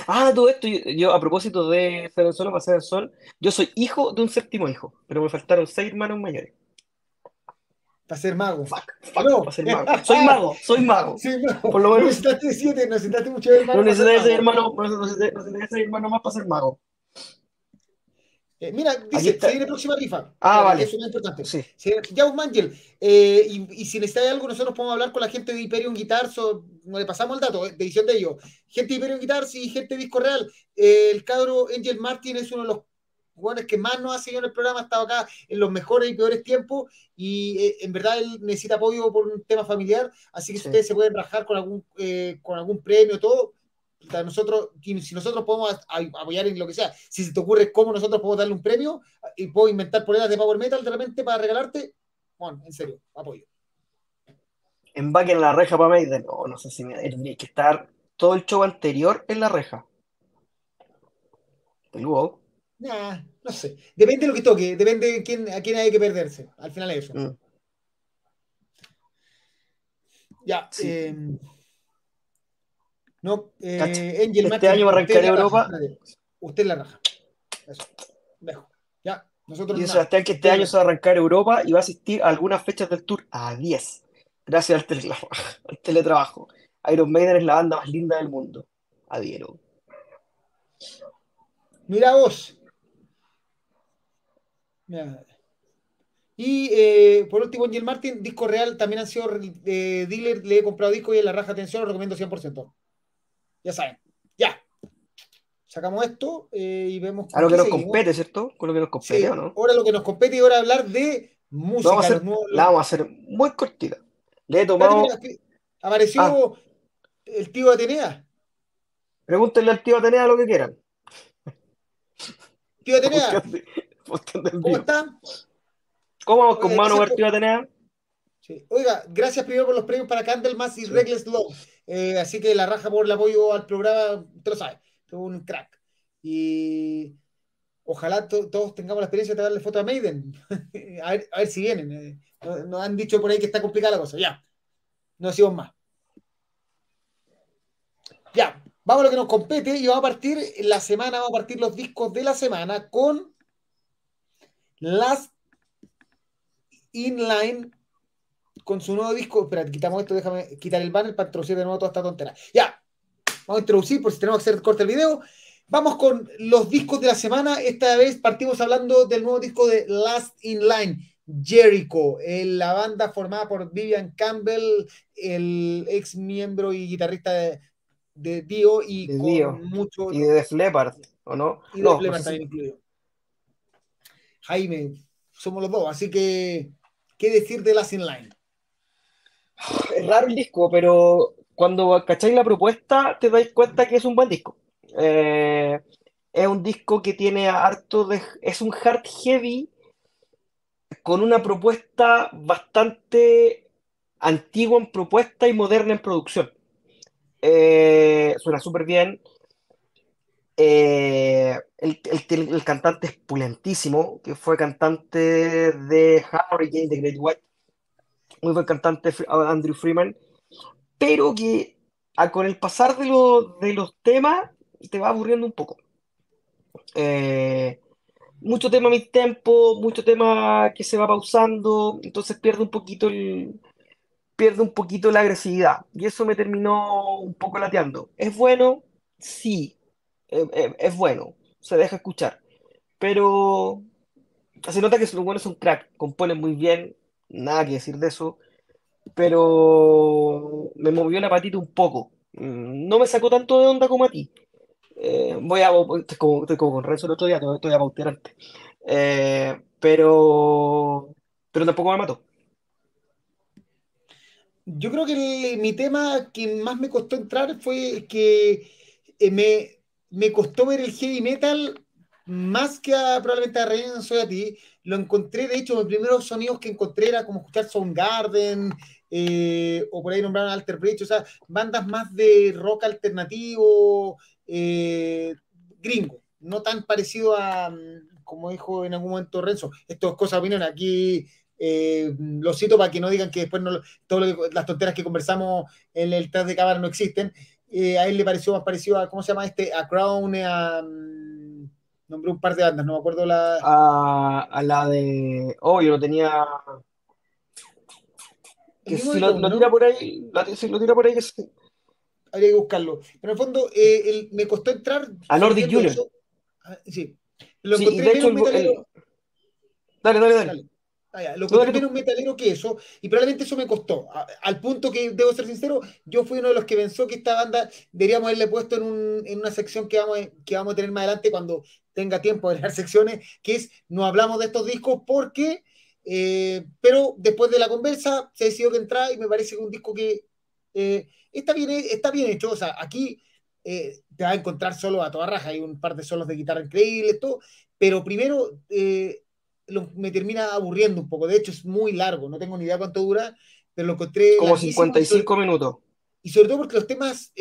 Ah, todo esto, yo, a propósito de Ser el Sol para Ser el Sol, yo soy hijo de un séptimo hijo, pero me faltaron seis hermanos mayores. Para ser mago. Fuck, para ser mago. Soy mago, soy mago. Sí, Por lo menos. Necesitaste siete, necesitaste mucho hermano. No necesitaste ser hermano, no necesitaste ser hermano más para ser mago. Eh, mira, dice, se viene próxima rifa. Ah, vale. Eso es muy importante. Sí. Mangel, eh, y, y, si necesitáis algo, nosotros podemos hablar con la gente de Hyperion Guitars, o, no le pasamos el dato, de edición de ellos. Gente de Hyperion Guitars y gente de Disco Real. Eh, el cabro Angel Martin es uno de los jugadores que más nos ha seguido en el programa, ha estado acá en los mejores y peores tiempos y eh, en verdad él necesita apoyo por un tema familiar, así que si ustedes se pueden rajar con algún, eh, con algún premio, todo, nosotros, si nosotros podemos apoyar en lo que sea, si se te ocurre cómo nosotros podemos darle un premio y puedo inventar poleras de Power Metal de repente para regalarte, bueno, en serio, apoyo. En back en la reja para Maiden, no, no sé si me tendría que estar todo el show anterior en la reja. El no sé. Depende de lo que toque, depende de quién, a quién hay que perderse. Al final es eso. Mm. Ya. Em, no, eh, este año va a arrancar Europa. usted la raja. Eso. Dejo. Ya. Nosotros Dice Sebastián que este año se va a arrancar Europa y va a asistir a algunas fechas del tour a 10. Gracias al teletrabajo. Al teletrabajo. Iron Maiden es la banda más linda del mundo. Adhiero. Mira vos. Y eh, por último, Angel Martin, disco real, también han sido eh, dealer, le he comprado disco y en la raja atención lo recomiendo 100%. Ya saben, ya. Sacamos esto eh, y vemos. A lo que nos compete, ¿cierto? Con lo que nos compete, ¿o no? Ahora lo que nos compete y ahora hablar de música. La vamos a hacer muy cortita. Le he tomado. Apareció ah. el tío Atenea. Pregúntenle al tío Atenea lo que quieran. Tío Atenea. ¿Cómo están? ¿Cómo vamos con Manu Vertido Atenea? Sí. Oiga, gracias primero por los premios para Candlemas y sí. Regles Love. Eh, así que la raja por el apoyo al programa, usted lo sabe, es un crack. Y ojalá todos tengamos la experiencia de darle foto a Maiden. a, ver, a, ver, si vienen. Eh, nos, han dicho por ahí que está complicada la cosa. Ya, no decimos más. Ya, vamos a lo que nos compete y vamos a partir la semana, vamos a partir los discos de la semana con Last Inline con su nuevo disco. Espera, quitamos esto, déjame quitar el banner para introducir de nuevo toda esta tontera. Ya, vamos a introducir por si tenemos que hacer corte el video. Vamos con los discos de la semana. Esta vez partimos hablando del nuevo disco de Last Inline. Jericho, la banda formada por Vivian Campbell, el ex miembro y guitarrista de, Dio y con mucho. Y de Def Leppard, ¿o no? Y de no, también incluido. Jaime, somos los dos, así que, ¿qué decir de Last Inline? Es raro el disco, pero cuando cacháis la propuesta te dais cuenta que es un buen disco. Eh, es un disco que tiene harto de... Es un hard heavy con una propuesta bastante antigua en propuesta y moderna en producción. Eh, suena súper bien. Eh, el, el, cantante es pulentísimo, que fue cantante de Hurricane, de Great White. Muy buen cantante, Andrew Freeman. Pero que con el pasar de, de los temas te va aburriendo un poco. Eh, mucho tema a mi tempo, mucho tema que se va pausando, entonces pierde un poquito el, pierde un poquito la agresividad. Y eso me terminó un poco lateando. ¿Es bueno? Sí, es, bueno, se deja escuchar. Pero se nota que los buenos son crack, componen muy bien, nada que decir de eso. Pero me movió la patita un poco. Mm, no me sacó tanto de onda como a ti. Eh, voy a. Estoy como, estoy como con Renzo el otro día, estoy a pautear. Eh, pero. Pero tampoco me mató. Yo creo que mi tema que más me costó entrar fue que eh, me, me costó ver el heavy metal más que a, probablemente a Reina Soy a ti. Lo encontré, de hecho, los primeros sonidos que encontré era como escuchar Soundgarden eh, o por ahí nombraron Alter Bridge, o sea, bandas más de rock alternativo, eh, gringo, no tan parecido a, mm, como dijo en algún momento Renzo, estas cosas vienen aquí. Eh, lo cito para que no digan que después no, todas las tonteras que conversamos en el tras de cámara no existen. Eh, a él le pareció más parecido a, ¿cómo se llama este? A Crown, a. Um, nombré un par de bandas, no me acuerdo la. A, la de. Oh, yo lo tenía. Que si lo, tira por ahí, si lo tira por ahí, que habría que buscarlo. Pero en el fondo, eh, me costó entrar. A Nordic Junior. Ah, sí. Lo encontré menos metalero. Dale, dale, dale. Ah, lo encontré menos metalero que eso, y probablemente eso me costó. al punto que, debo ser sincero, yo fui uno de los que pensó que esta banda deberíamos haberle puesto en, un, en una sección que vamos, que vamos a tener más adelante cuando tenga tiempo de las secciones, que es no hablamos de estos discos porque. Eh, pero después de la conversa se decidió que entra y me parece que un disco que eh, está, bien, está bien hecho. O sea, aquí eh, te va a encontrar solo a toda raja, hay un par de solos de guitarra increíbles, todo, pero primero eh, me termina aburriendo un poco. De hecho, es muy largo, no tengo ni idea cuánto dura, pero lo encontré. Como 55 minutos. Y sobre todo porque los temas.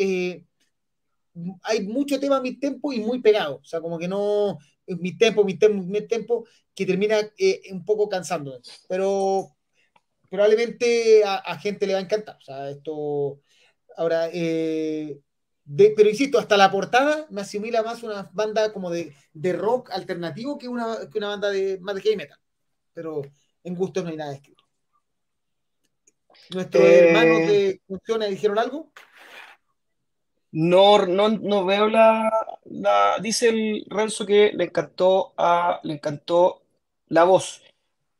hay mucho tema a mi tempo y muy pegado. O sea, como que no. Mi tempo, mi tempo, mi tempo, que termina un poco cansando. Pero probablemente a, gente le va a encantar. O sea, esto. Ahora, eh, pero insisto, hasta la portada me asimila más una banda como de, rock alternativo que una, una banda de más de heavy metal. Pero en gusto no hay nada escrito. ¿Nuestros eh, hermanos de Funciona dijeron algo? No, no, no veo la, Dice el Renzo que le encantó a, le encantó la voz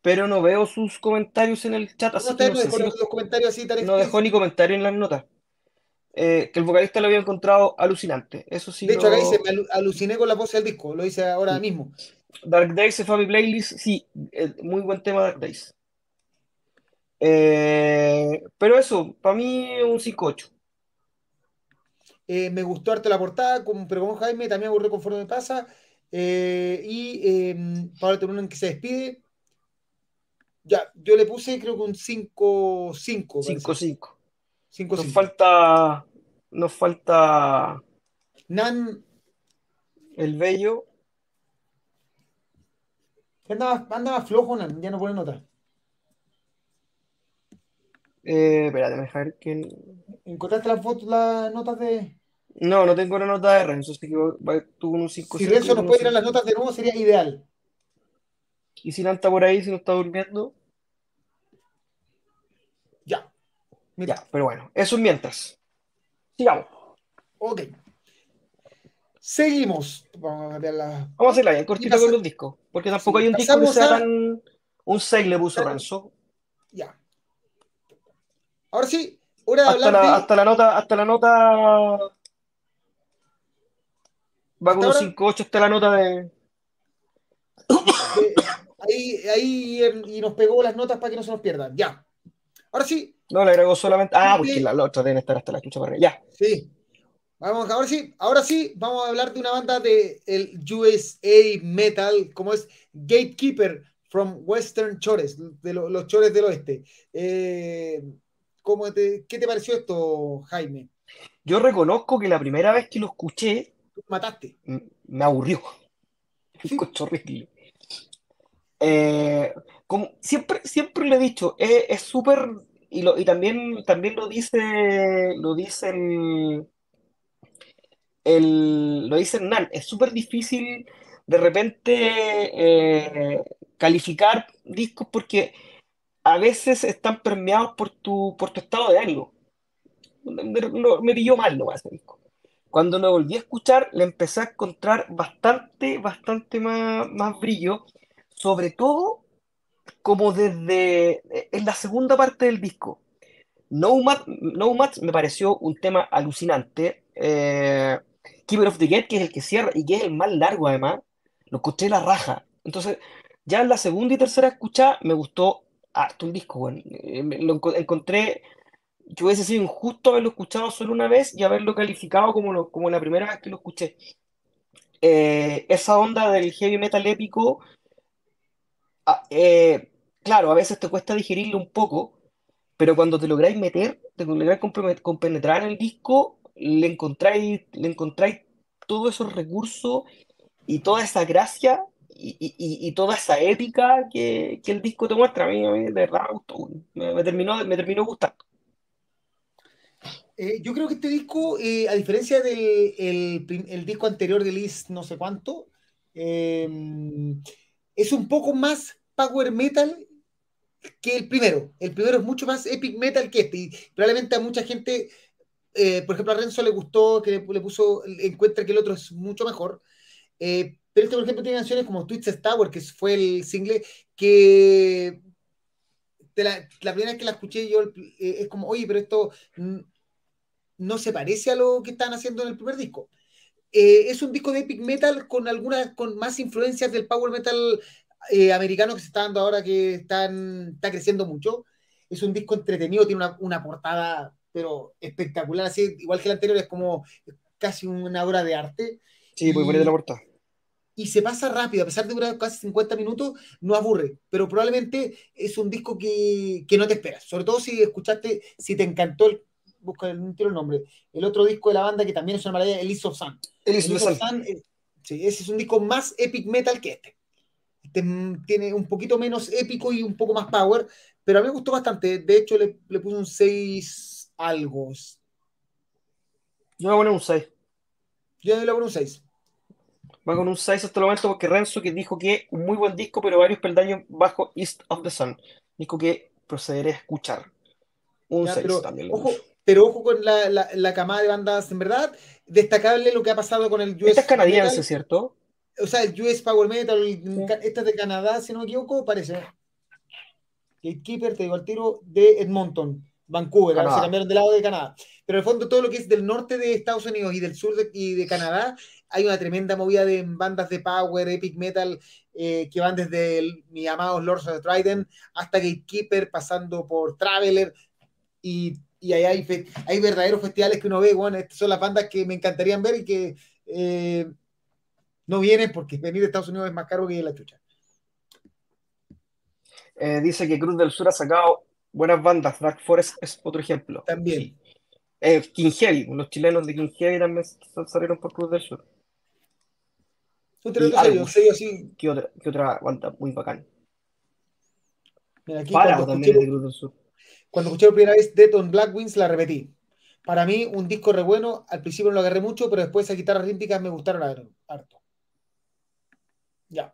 pero no veo sus comentarios en el chat. Así no, no, dejó los comentarios así no dejó ni comentario en las notas. Eh, que el vocalista lo había encontrado alucinante. Eso sí. De hecho, acá dice, me aluciné con la voz del disco, lo dice ahora mismo. Dark Days se fue a mi playlist, sí, eh, muy buen tema Dark Days. Eh, pero eso, para mí un 5-8. me gustó arte la portada, pero como Jaime también aburrió conforme me pasa. y Pablo Terunen que se despide. Ya, yo le puse creo que un 5-5. 5-5. Nos falta. Nos falta. Nan. El bello. Andaba, andaba flojo, Nan, ya no pone nota. Eh, espérate, déjame ver quién. ¿Encontraste las fotos, las notas de.? No, no tengo la nota de Renzo, así que tuvo un 5 Si Renzo nos puede tirar las notas de nuevo, sería ideal. Y si no está por ahí, si no está durmiendo. Ya. Ya, pero bueno, eso es mientras. Sigamos. Ok. Seguimos. Vamos a ver la... Vamos a hacerla bien, cortito con los discos. Porque tampoco hay un disco que sea tan. Un 6 le puso Ranzo. Ya. Ahora sí, hora de hasta hablar la, de... Hasta la nota. Hasta la nota. Va con un 5-8 hasta la nota de ahí, ahí y nos pegó las notas para que no se nos pierdan. Ya. Ahora sí. No, le agregó solamente. Ah, porque la, otra deben estar hasta la chucha para Ya. Sí. Vamos, ahora sí, ahora sí, vamos a hablar de una banda de el USA Metal, como es Gatekeeper from Western Chores, de los Chores del Oeste. Eh, ¿cómo te, ¿Qué te pareció esto, Jaime? Yo reconozco que la primera vez que lo escuché. mataste. Me aburrió. Sí. Eh, como siempre, siempre lo he dicho, es súper. y, lo, y también, también lo dice. Lo dice el, lo dice Hernán, es súper difícil de repente eh, calificar discos porque a veces están permeados por tu, por tu estado de ánimo. Me, me pilló mal no ese disco. Cuando lo volví a escuchar, le empecé a encontrar bastante, bastante más, más brillo, sobre todo como desde en la segunda parte del disco. No no me pareció un tema alucinante. Eh, Keeper of the Gate, que es el que cierra y que es el más largo además, lo escuché la raja. Entonces, ya en la segunda y tercera escucha me gustó harto el disco. Eh, lo encontré que hubiese sido injusto haberlo escuchado solo una vez y haberlo calificado como, como la primera vez que lo escuché. Eh, esa onda del heavy metal épico, ah, eh, claro, a veces te cuesta digerirlo un poco, pero cuando te lográis meter, te lográis compenetrar en el disco, le encontráis, le encontráis todos esos recursos y toda esa gracia y, toda esa épica que, el disco te muestra. A mí, de verdad me gustó, me, terminó, me terminó gustando. Eh, yo creo que este disco, eh, a diferencia del el, disco anterior de Liz, no sé cuánto, em, es un poco más power metal que el primero. El primero es mucho más epic metal que este. Y probablemente a mucha gente eh, por ejemplo, a Renzo le gustó, que le, puso, encuentra que el otro es mucho mejor. Eh, pero este, por ejemplo, tiene canciones como Twisted Tower, que fue el single que la, primera vez que la escuché yo eh, es como, oye, pero esto no se parece a lo que están haciendo en el primer disco. es un disco de epic metal con algunas, con más influencias del power metal americano que se está dando ahora, que están, está creciendo mucho. Es un disco entretenido, tiene una, una portada pero espectacular, así, igual que el anterior, es como casi una obra de arte. Sí, muy bonita la portada. Y se pasa rápido, a pesar de durar casi 50 minutos, no aburre, pero probablemente es un disco que, que no te esperas, sobre todo si escuchaste, si te encantó el, busca el, el nombre, el otro disco de la banda que también es una maravilla, Elise of Sun. Elise of Sun. sí, ese es un disco más epic metal que este. Tiene un poquito menos épico y un poco más power, pero a mí me gustó bastante. De hecho, le, le puse un 6 algo. Yo voy a poner un 6. Yo le voy a poner un 6. Va con un 6 hasta el momento porque Renzo que dijo que un muy buen disco, pero varios peldaños bajo East of the Sun. Dijo que procederé a escuchar. Un 6 también. Ojo, pero ojo con la, la, la, camada de bandas, en verdad, destacable lo que ha pasado con el US. Esta es canadiense, ¿cierto? O sea, el US Power Metal, esta es de Canadá, si no me equivoco, parece. Gatekeeper, te digo al tiro, de Edmonton. Vancouver, se cambiaron de lado de Canadá. Pero en el fondo todo lo que es del norte de Estados Unidos y del sur de, y de Canadá, hay una tremenda movida de bandas de power, epic metal, eh, que van desde el, mi amado Lords of the Trident hasta Gatekeeper, pasando por Traveler, y, y ahí hay, hay verdaderos festivales que uno ve, bueno, estas son las bandas que me encantarían ver y que eh, no vienen porque venir de Estados Unidos es más caro que la chucha. Eh, dice que Cruz del Sur ha sacado buenas bandas. Dark Forest es otro ejemplo. También. Eh, King Heavy, los chilenos de King Heavy también salieron por Cruz del Sur. ¿Qué, otra, ¿Qué otra banda muy bacán? Mira, aquí cuando, también escuché, de Cruz del Sur. cuando escuché la primera vez Death on Black Wings, la repetí. Para mí, un disco re bueno. Al principio no lo agarré mucho, pero después esas guitarras rítmicas me gustaron harto. Ya.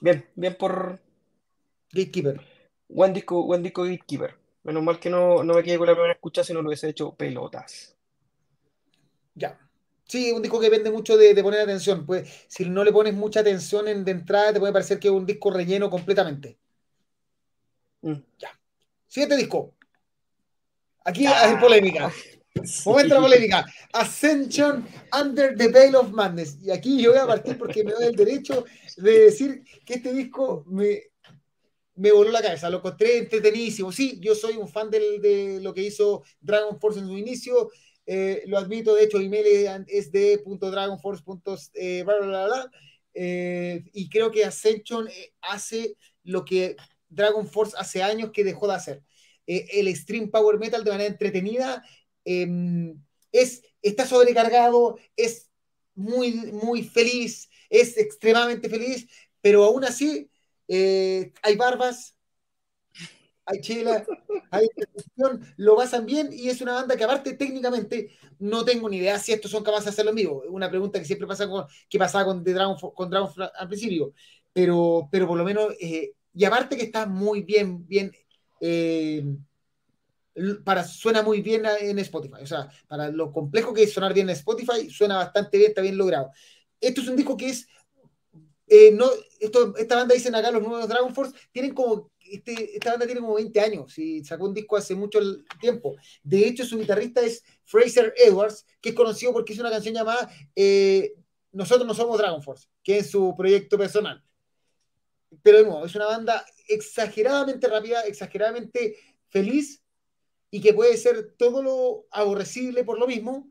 Bien, bien por. Gatekeeper. Buen disco, buen disco Gatekeeper. Menos mal que no, no me quedé con la primera escucha, si no lo hubiese hecho pelotas. Ya. Sí, un disco que depende mucho de, poner atención. Pues si no le pones mucha atención en, de entrada, te puede parecer que es un disco relleno completamente. Mm. Ya. Siguiente disco. Aquí hay polémica. Momento de polémica. Ascension Under the Veil of Madness. Y aquí yo voy a partir porque me doy el derecho de decir que este disco me, me voló la cabeza, lo encontré entretenidísimo. Sí, yo soy un fan de lo que hizo Dragon Force en su inicio. eh, lo admito, de hecho, email es de .dragonforce. Eh, bla, bla, bla, eh, y creo que Ascension hace lo que Dragon Force hace años que dejó de hacer. el Stream Power Metal de manera entretenida em, es, está sobrecargado, es muy, muy feliz, es extremadamente feliz, pero aún así hay barbas, hay chela, hay lo pasan bien y es una banda que aparte técnicamente no tengo ni idea si estos son capaces de hacerlo en vivo. Una pregunta que siempre pasa con, que pasaba con, Dragon, con al principio, pero, pero por lo menos, eh, y aparte que está muy bien, bien, eh, para, suena muy bien en Spotify, o sea, para lo complejo que es sonar bien en Spotify, suena bastante bien, está bien logrado. Esto es un disco que es eh, no, esto, esta banda dicen acá los nuevos Dragon Force, tienen como este, esta banda tiene como 20 años y sacó un disco hace mucho tiempo. De hecho, su guitarrista es Fraser Edwards, que es conocido porque hizo una canción llamada eh, Nosotros no somos Dragon Force, que es su proyecto personal. Pero de nuevo, es una banda exageradamente rápida, exageradamente feliz y que puede ser todo lo aborrecible por lo mismo,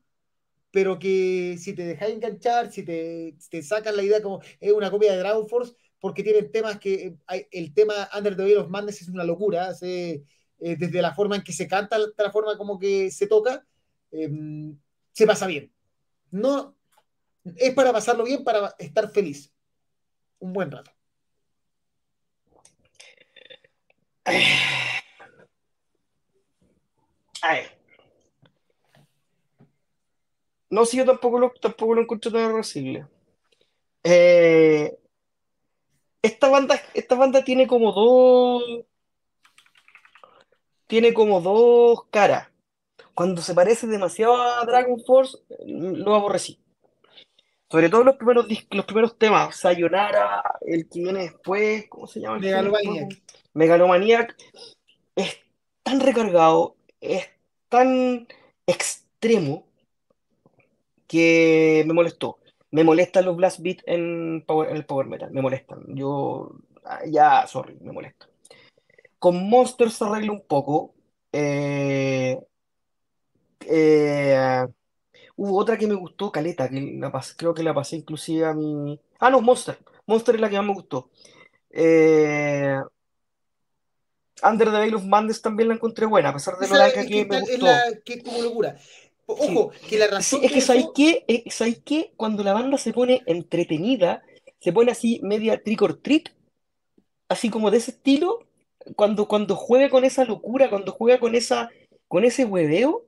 pero que si te dejas enganchar, si te, te sacas la idea como es una copia de Dragon Force, porque tienen temas que hay, el tema Under the Veil of Madness es una locura, eh, desde la forma en que se canta la forma como que se toca, em, se pasa bien. No, es para pasarlo bien, para estar feliz. Un buen rato. No, sí, yo tampoco lo, tampoco lo encuentro tan recible. Eh, esta banda, esta banda tiene como dos. Tiene como dos caras. Cuando se parece demasiado a Dragon Force, lo aborrecí. Sobre todo los primeros, los primeros temas, Sayonara, el que viene después, ¿cómo se llama? Megalomaniac. Megalomaniac. Es tan recargado, es tan extremo que me molestó me molestan los blast beats en, el power metal, me molestan. Yo, ah, ya, sorry, me molesta. Con Monsters se arregla un poco. Eh, eh, hubo otra que me gustó, Caleta, que la creo que la pasé inclusive a mi... Ah, no, Monster. Monster es la que más me gustó. Eh, Under the Veil of Madness también la encontré buena, a pesar de lo larga que, me gustó. Es la que es como locura. Ojo, que la razón. es que, ¿sabéis qué? Eh, ¿Sabéis qué? Cuando la banda se pone entretenida, se pone así media trick or treat, así como de ese estilo, cuando, cuando juega con esa locura, cuando juega con esa con ese hueveo,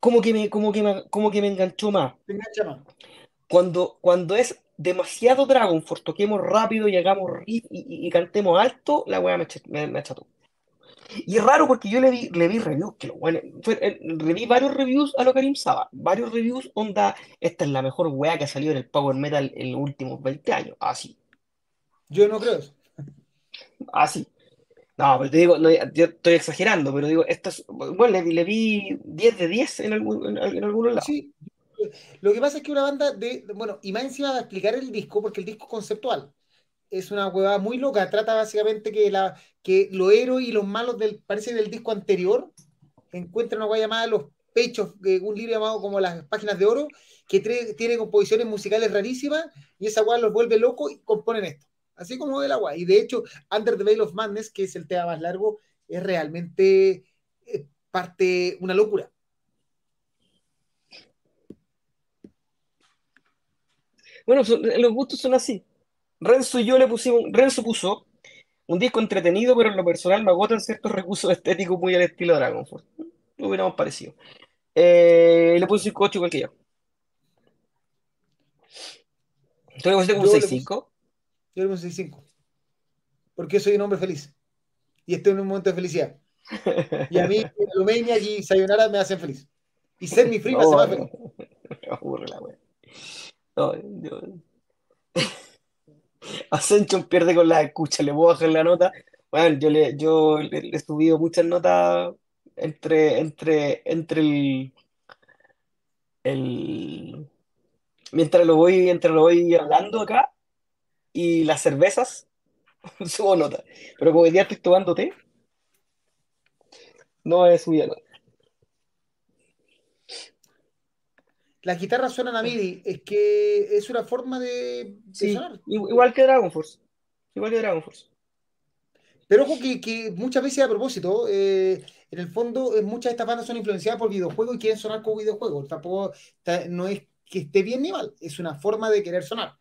como que me, como que me, como que me enganchó más. Cuando, cuando es demasiado Dragon Force, toquemos rápido y hagamos riff y, cantemos alto, la wea me, me, me acható. Y es raro porque yo le vi, le vi reviews, que lo bueno, fue, eh, le vi varios reviews a lo Karim Saba, varios reviews, onda, esta es la mejor weá que ha salido en el Power Metal en los últimos 20 años, así. Yo no creo eso. Así. No, pero te digo, yo estoy exagerando, pero digo, esto es, bueno, le, le vi 10 de 10 en, algún, en, algunos lados. Sí, lo que pasa es que una banda de, bueno, y más encima de explicar el disco, porque el disco es conceptual es una huevada muy loca. Trata básicamente que, la, que los héroes y los malos del, parece del disco anterior encuentran una hueá llamada Los Pechos, un libro llamado como Las Páginas de Oro, que tiene composiciones musicales rarísimas y esa hueá los vuelve locos y componen esto. Así como el agua. Y de hecho, Under the Veil of Madness, que es el tema más largo, es realmente eh, parte, una locura. Bueno, los gustos son así. Renzo y yo le pusimos, Renzo puso un disco entretenido, pero en lo personal me agotan ciertos recursos estéticos muy al estilo de Dragon Force. Lo hubiéramos parecido. Eh, le puse 5.8 igual que yo. ¿Tú le pusiste un 6.5? Yo le puse 6.5. Porque soy un hombre feliz. Y estoy en un momento de felicidad. Y a mí, Lumenia y Sayonara me hacen feliz. Y ser mi free me hace más feliz. Me aburre la wea. No. Ascension pierde con la escucha, le puedo bajar la nota. Bueno, yo le, yo le, he subido muchas notas entre, entre, entre el, el mientras lo voy, mientras lo voy hablando acá y las cervezas, subo nota. Pero como hoy día estoy tomando té, no he subido nota. Las guitarras suenan a MIDI, es que es una forma de, sonar. igual que Dragon Force. Igual que Dragon Force. Pero ojo que, que muchas veces a propósito, eh, en el fondo, eh, muchas de estas bandas son influenciadas por videojuegos y quieren sonar como videojuegos. Tampoco ta- no es que esté bien ni mal, es una forma de querer sonar.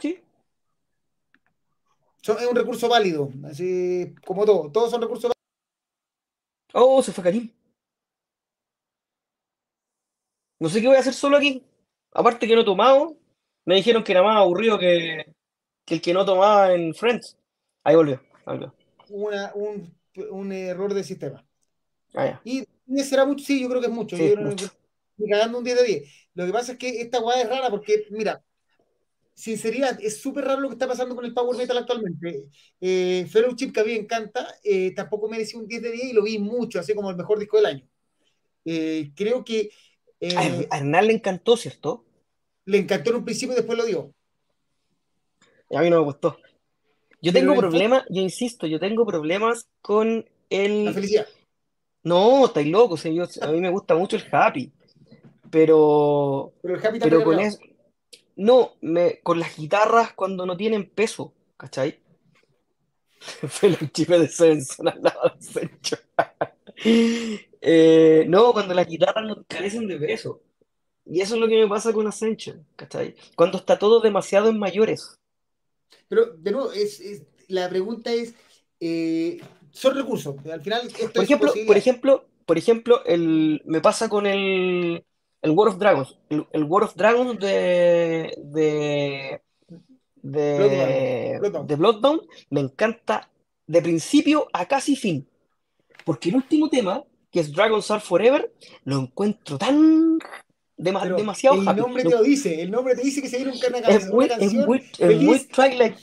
Sí. Son- es un recurso válido, así como todo. Todos son recursos Oh, se fue Karim. No sé qué voy a hacer solo aquí. Aparte que no he tomado, me dijeron que era más aburrido que, que el que no tomaba en Friends. Ahí volvió. ahí volvió. una, un, un error de sistema. Ah, ya. Y será mucho, sí, yo creo que es mucho. Sí, yo mucho. cagando un 10 de 10. Lo que pasa es que esta weá es rara porque, mira, sinceridad, es súper raro lo que está pasando con el Power Metal actualmente. Eh, Fellowship, que a mí me encanta, eh, tampoco merecía un 10 de 10 y lo vi mucho, así como el mejor disco del año. Eh, creo que eh, A Her- a Hernán le encantó, ¿cierto? le encantó en un principio y después lo dio. A mí no me gustó. Yo Pero tengo en el problemas, yo insisto, yo tengo problemas con La el... felicidad. No, estáis locos, sea, yo- a mí me gusta mucho el Happy, pero, Pero el Happy pero también con eso, no, me, con las guitarras cuando no tienen peso, ¿cachai? Fellowship de Svensson al lado de Sancho. Eh, no, cuando las guitarras no carecen de peso. Y eso es lo que me pasa con Ascension, ¿cachai? Cuando está todo demasiado en mayores. Pero, de nuevo, es, es- la pregunta es, eh, son recursos. Al final, esto Por es ejemplo, posibilidad. por ejemplo, por ejemplo, el, me pasa con el, el War of Dragons. El, el War of Dragons de, de, de, Bloodbound. de Bloodbound me encanta de principio a casi fin. Porque el último tema, que es Dragons Are Forever, lo encuentro tan dema- Pero demasiado el happy. nombre te lo dice, el nombre te dice que se viene una, es una muy, es canción muy, es feliz. muy Twilight,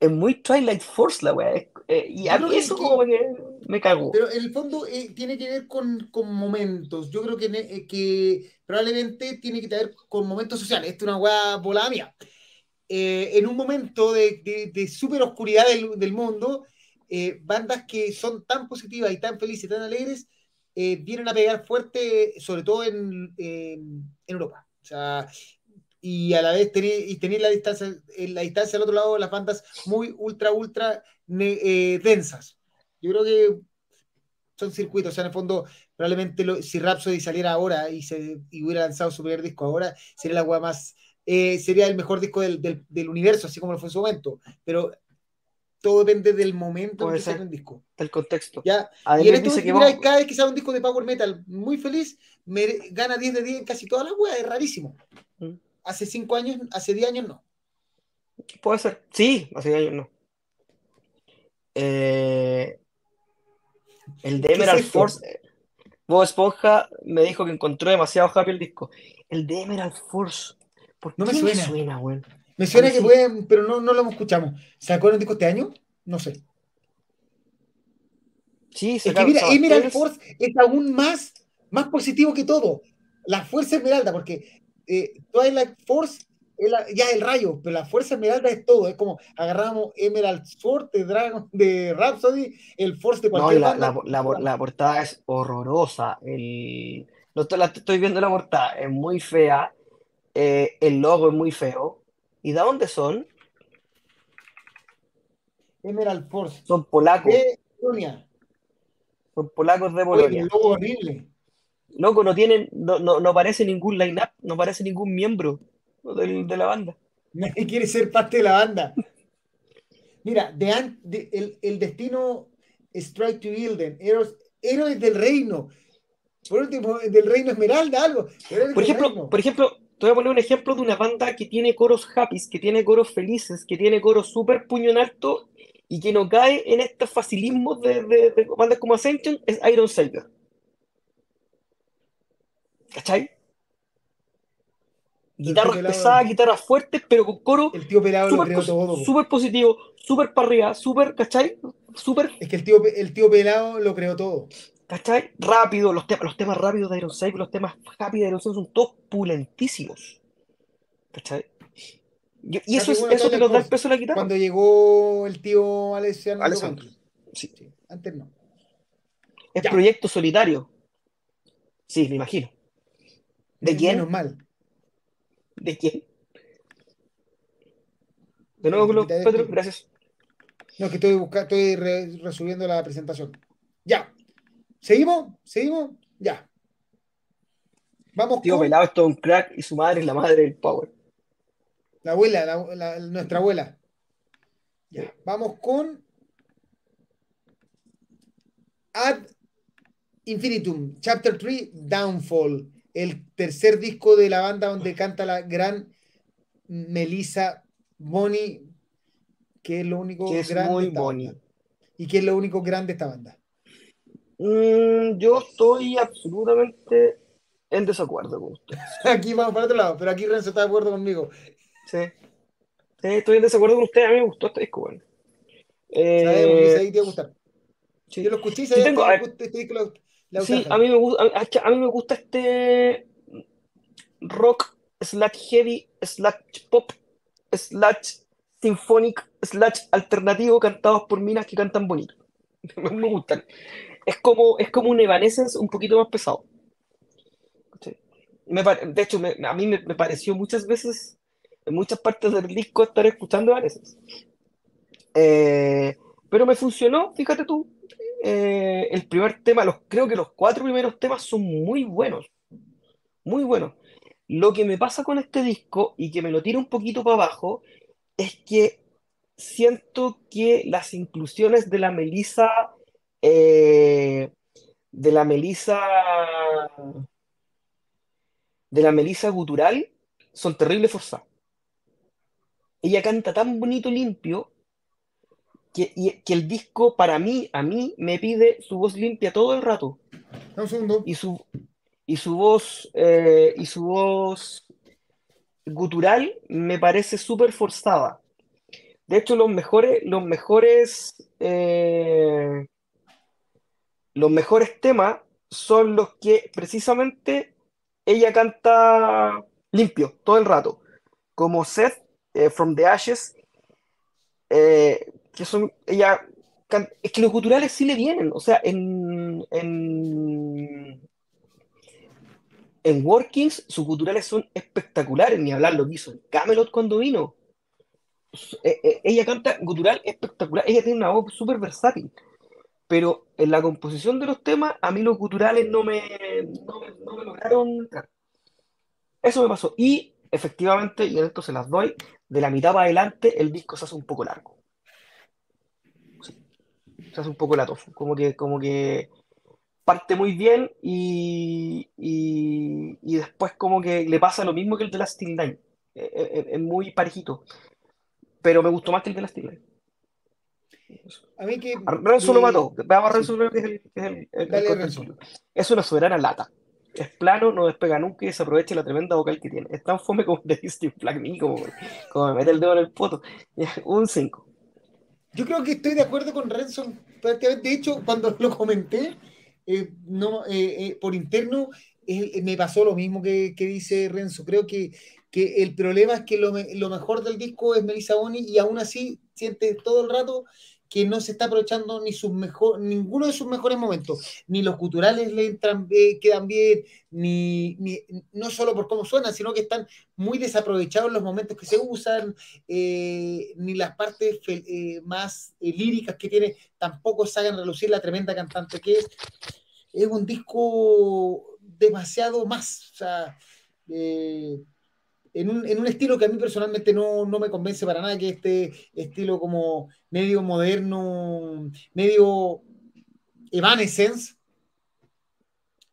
es muy Twilight Force la. Es- eh, y a mí eso que- como que me cago. Pero en el fondo eh, tiene que ver con, con momentos. Yo creo que, eh, que probablemente tiene que ver con momentos sociales. Esto es una weá volada mía. Eh, en un momento de, de, de súper oscuridad del, del mundo, eh, bandas que son tan positivas y tan felices tan alegres eh, vienen a pegar fuerte, sobre todo en, en, en Europa. O sea, y a la vez tener, tener la distancia, en la distancia al otro lado de las bandas muy ultra, ultra eh, densas. Yo creo que son circuitos, o sea, en el fondo, probablemente lo- si Rhapsody saliera ahora y, se, y hubiera lanzado su primer disco ahora, sería la más, eh, sería el mejor disco del, del, del universo, así como lo fue en su momento. Pero todo depende del momento en que sale ser. un disco. del contexto. ¿ya? Y dice que mira, vamos, cada vez que sale un disco de Power Metal muy feliz, me gana 10 de 10 en casi todas las weas, es rarísimo. Mm. Hace 5 años, hace 10 años no. puede ser. Sí, hace años no. Eh, el de ¿Qué es Emerald? Force, eh, Bob Esponja me dijo que encontró demasiado happy el disco. El de Emerald Force, ¿por No me qué suena. suena, weón? Me suena que sí. pueden, pero no, no lo escuchamos. ¿Sacó un disco este año? No sé. Sí, Es que mira, Emerald. Force es aún más, más positivo que todo. La fuerza esmeralda, porque eh, Twilight Force es la- ya el rayo, pero la fuerza esmeralda es todo. Es como agarramos Emerald Sword de Dragon, de Rhapsody, el Force de No, cualquier la, banda. la, la portada es horrorosa. El, no estoy, la, estoy viendo la portada, es muy fea. Eh, el logo es muy feo. ¿Y de dónde son? Emerald Force. Son polacos. De Polonia. Son polacos de Oye, Polonia. el logo horrible. Loco, no tienen, no, no, no aparece ningún line-up, no aparece ningún miembro del- de la banda. Nadie quiere ser parte de la banda. Mira, de de- el, el destino Strike to Hilden, héroes, héroes del reino. Por último, del reino Esmeralda, algo. Por ejemplo, reino. por ejemplo, te voy a poner un ejemplo de una banda que tiene coros happy, que tiene coros felices, que tiene coros súper puño en alto y que no cae en estos facilismos de, de- de bandas como Ascension, es Iron Savior. ¿Cachai? Guitarras pesadas, guitarras fuertes, pero con coro El tío pelado lo creó pos- todo. súper positivo, súper para arriba, súper, ¿cachai? Súper Es que el tío, el tío pelado lo creó todo. ¿Cachai? Rápido, los, temas los temas rápidos de Iron Savior, los temas happy de Iron Savior son todos pulentísimos. ¿Cachai? Y, y eso es eso Twilight nos da el peso de la guitarra. Cuando llegó el tío Alessandro Alessandro. Sí. Sí, antes no. Es Ya. proyecto solitario. Sí, me imagino. ¿De Menos quién? mal. ¿De quién? De nuevo, Pedro, gracias. No, que estoy buscando, estoy re- resubiendo la presentación. Ya. ¿Seguimos? ¿Seguimos? Ya. Vamos Tío con Pelado es todo un crack y su madre es la madre del Power. la abuela, la- la- nuestra abuela. Ya. Vamos con Ad Infinitum, Chapter 3, Downfall, el tercer disco de la banda donde canta la gran Melissa Boni, que es lo único Que es grande muy de esta boni. banda. Y que es lo único grande de esta banda. Mm, yo estoy absolutamente en desacuerdo con usted. Aquí vamos para otro lado, pero aquí Renzo está de acuerdo conmigo. Sí. Sí, estoy en desacuerdo con usted. A mí me gustó este disco, bueno. Eh, Sabemos que ese ahí te va a gustar. sí. Yo lo escuché y sabía este Sí, a mí me gusta, a, mí me gusta este rock slash heavy slash pop slash symphonic slash alternativo cantados por minas que cantan bonito. Me gustan. Es como, es como un Evanescence un poquito más pesado. Me de hecho, me- a mí me, me pareció muchas veces, en muchas partes del disco, estar escuchando Evanescence. Eh, pero me funcionó, fíjate tú. Eh, el primer tema, los, creo que los cuatro primeros temas son muy buenos, muy buenos. Lo que me pasa con este disco y que me lo tira un poquito para abajo es que siento que las inclusiones de la Melissa, eh, de la Melissa, de la Melissa gutural son terrible forzadas. Ella canta tan bonito, limpio, que, y- que el disco para mí, a mí, me pide su voz limpia todo el rato. Dame Un segundo. Y su, y su voz, eh, y su voz gutural me parece súper forzada. De hecho, los mejores, los mejores, eh, los mejores temas son los que precisamente ella canta limpio todo el rato, como Seth, eh, From the Ashes, eh, que son, ella, can- es que los guturales sí le vienen, o sea, en, en, en Workings sus guturales son espectaculares, ni hablar lo que hizo Camelot cuando vino. Eh, ella canta gutural espectacular, ella tiene una voz súper versátil, pero en la composición de los temas, a mí los guturales no me, no me, lograron. Eso me pasó. Y efectivamente, y en esto se las doy, de la mitad para adelante el disco se hace un poco largo. Se hace un poco latoso. Como que, como que parte muy bien y, y, y después como que le pasa lo mismo que el de la Steel Line. Eh, eh, eh, Es muy parejito. Pero me gustó más que el de la Steel Line. A mí que. Renzo lo mató. Veamos a Renzo que es el, que es el- el- el Dale, contención. Es una soberana lata. Es plano, no despega nunca y desaprovecha la tremenda vocal que tiene. Es tan fome como de Steve Black como, como me mete el dedo en el poto. Un 5. Yo creo que estoy de acuerdo con Renzo. prácticamente. De hecho, cuando lo comenté eh, no, eh, eh, por interno, eh, me pasó lo mismo que, que dice Renzo. Creo que, que el problema es que lo, lo mejor del disco es Melissa Boni y aún así siente todo el rato que no se está aprovechando ni sus mejor, ninguno de sus mejores momentos, ni los culturales le entran, quedan bien, ni, ni- no solo por cómo suenan, sino que están muy desaprovechados los momentos que se usan, eh, ni las partes eh, más eh, líricas que tiene tampoco sacan a relucir la tremenda cantante que es. Es un disco demasiado más, en, un, en un estilo que a mí personalmente no, no me convence para nada, que este estilo como medio moderno, medio Evanescence.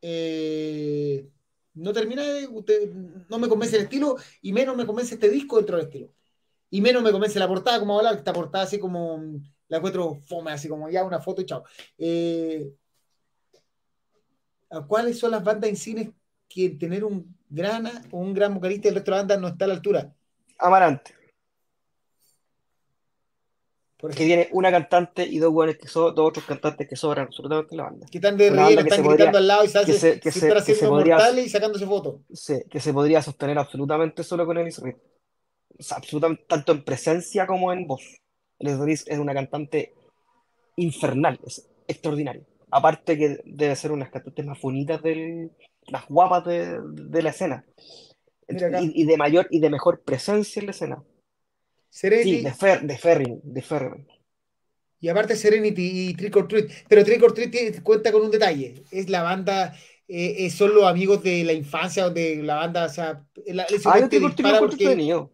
Eh, no termina no me convence el estilo y menos me convence este disco dentro del estilo. Y menos me convence la portada, como hablar, esta portada así como la encuentro fome, así como ya una foto y chao. Eh, ¿a ¿Cuáles son las bandas en cine que tener un gran un gran vocalista y el resto de la banda no está a la altura? Amarante, Por que ejemplo, tiene una cantante y dos buenos que son, dos otros cantantes que sobran absolutamente en la banda. que están de relleno, están gritando podría- al lado y se, hace- que se- que se se- que podría- mortales y sacándose fotos. Sí, que se podría sostener absolutamente solo con Ellis Reed. O sea, absolutamente, tanto en presencia como en voz. Ellis Reed es una cantante infernal, es extraordinaria. Aparte que debe ser una de las cantantes más bonitas del, las guapas de, de la escena. Y, y de mayor y de mejor presencia en la escena. Serenity, Sí, de, Fer, de Ferrin, de Ferrin. y aparte Serenity y Trick or Treat. Pero Trick or Treat cuenta con un detalle. Es la banda, eh, eh, son los amigos de la infancia, de la banda, o sea, Ah, yo lo porque- entretenido.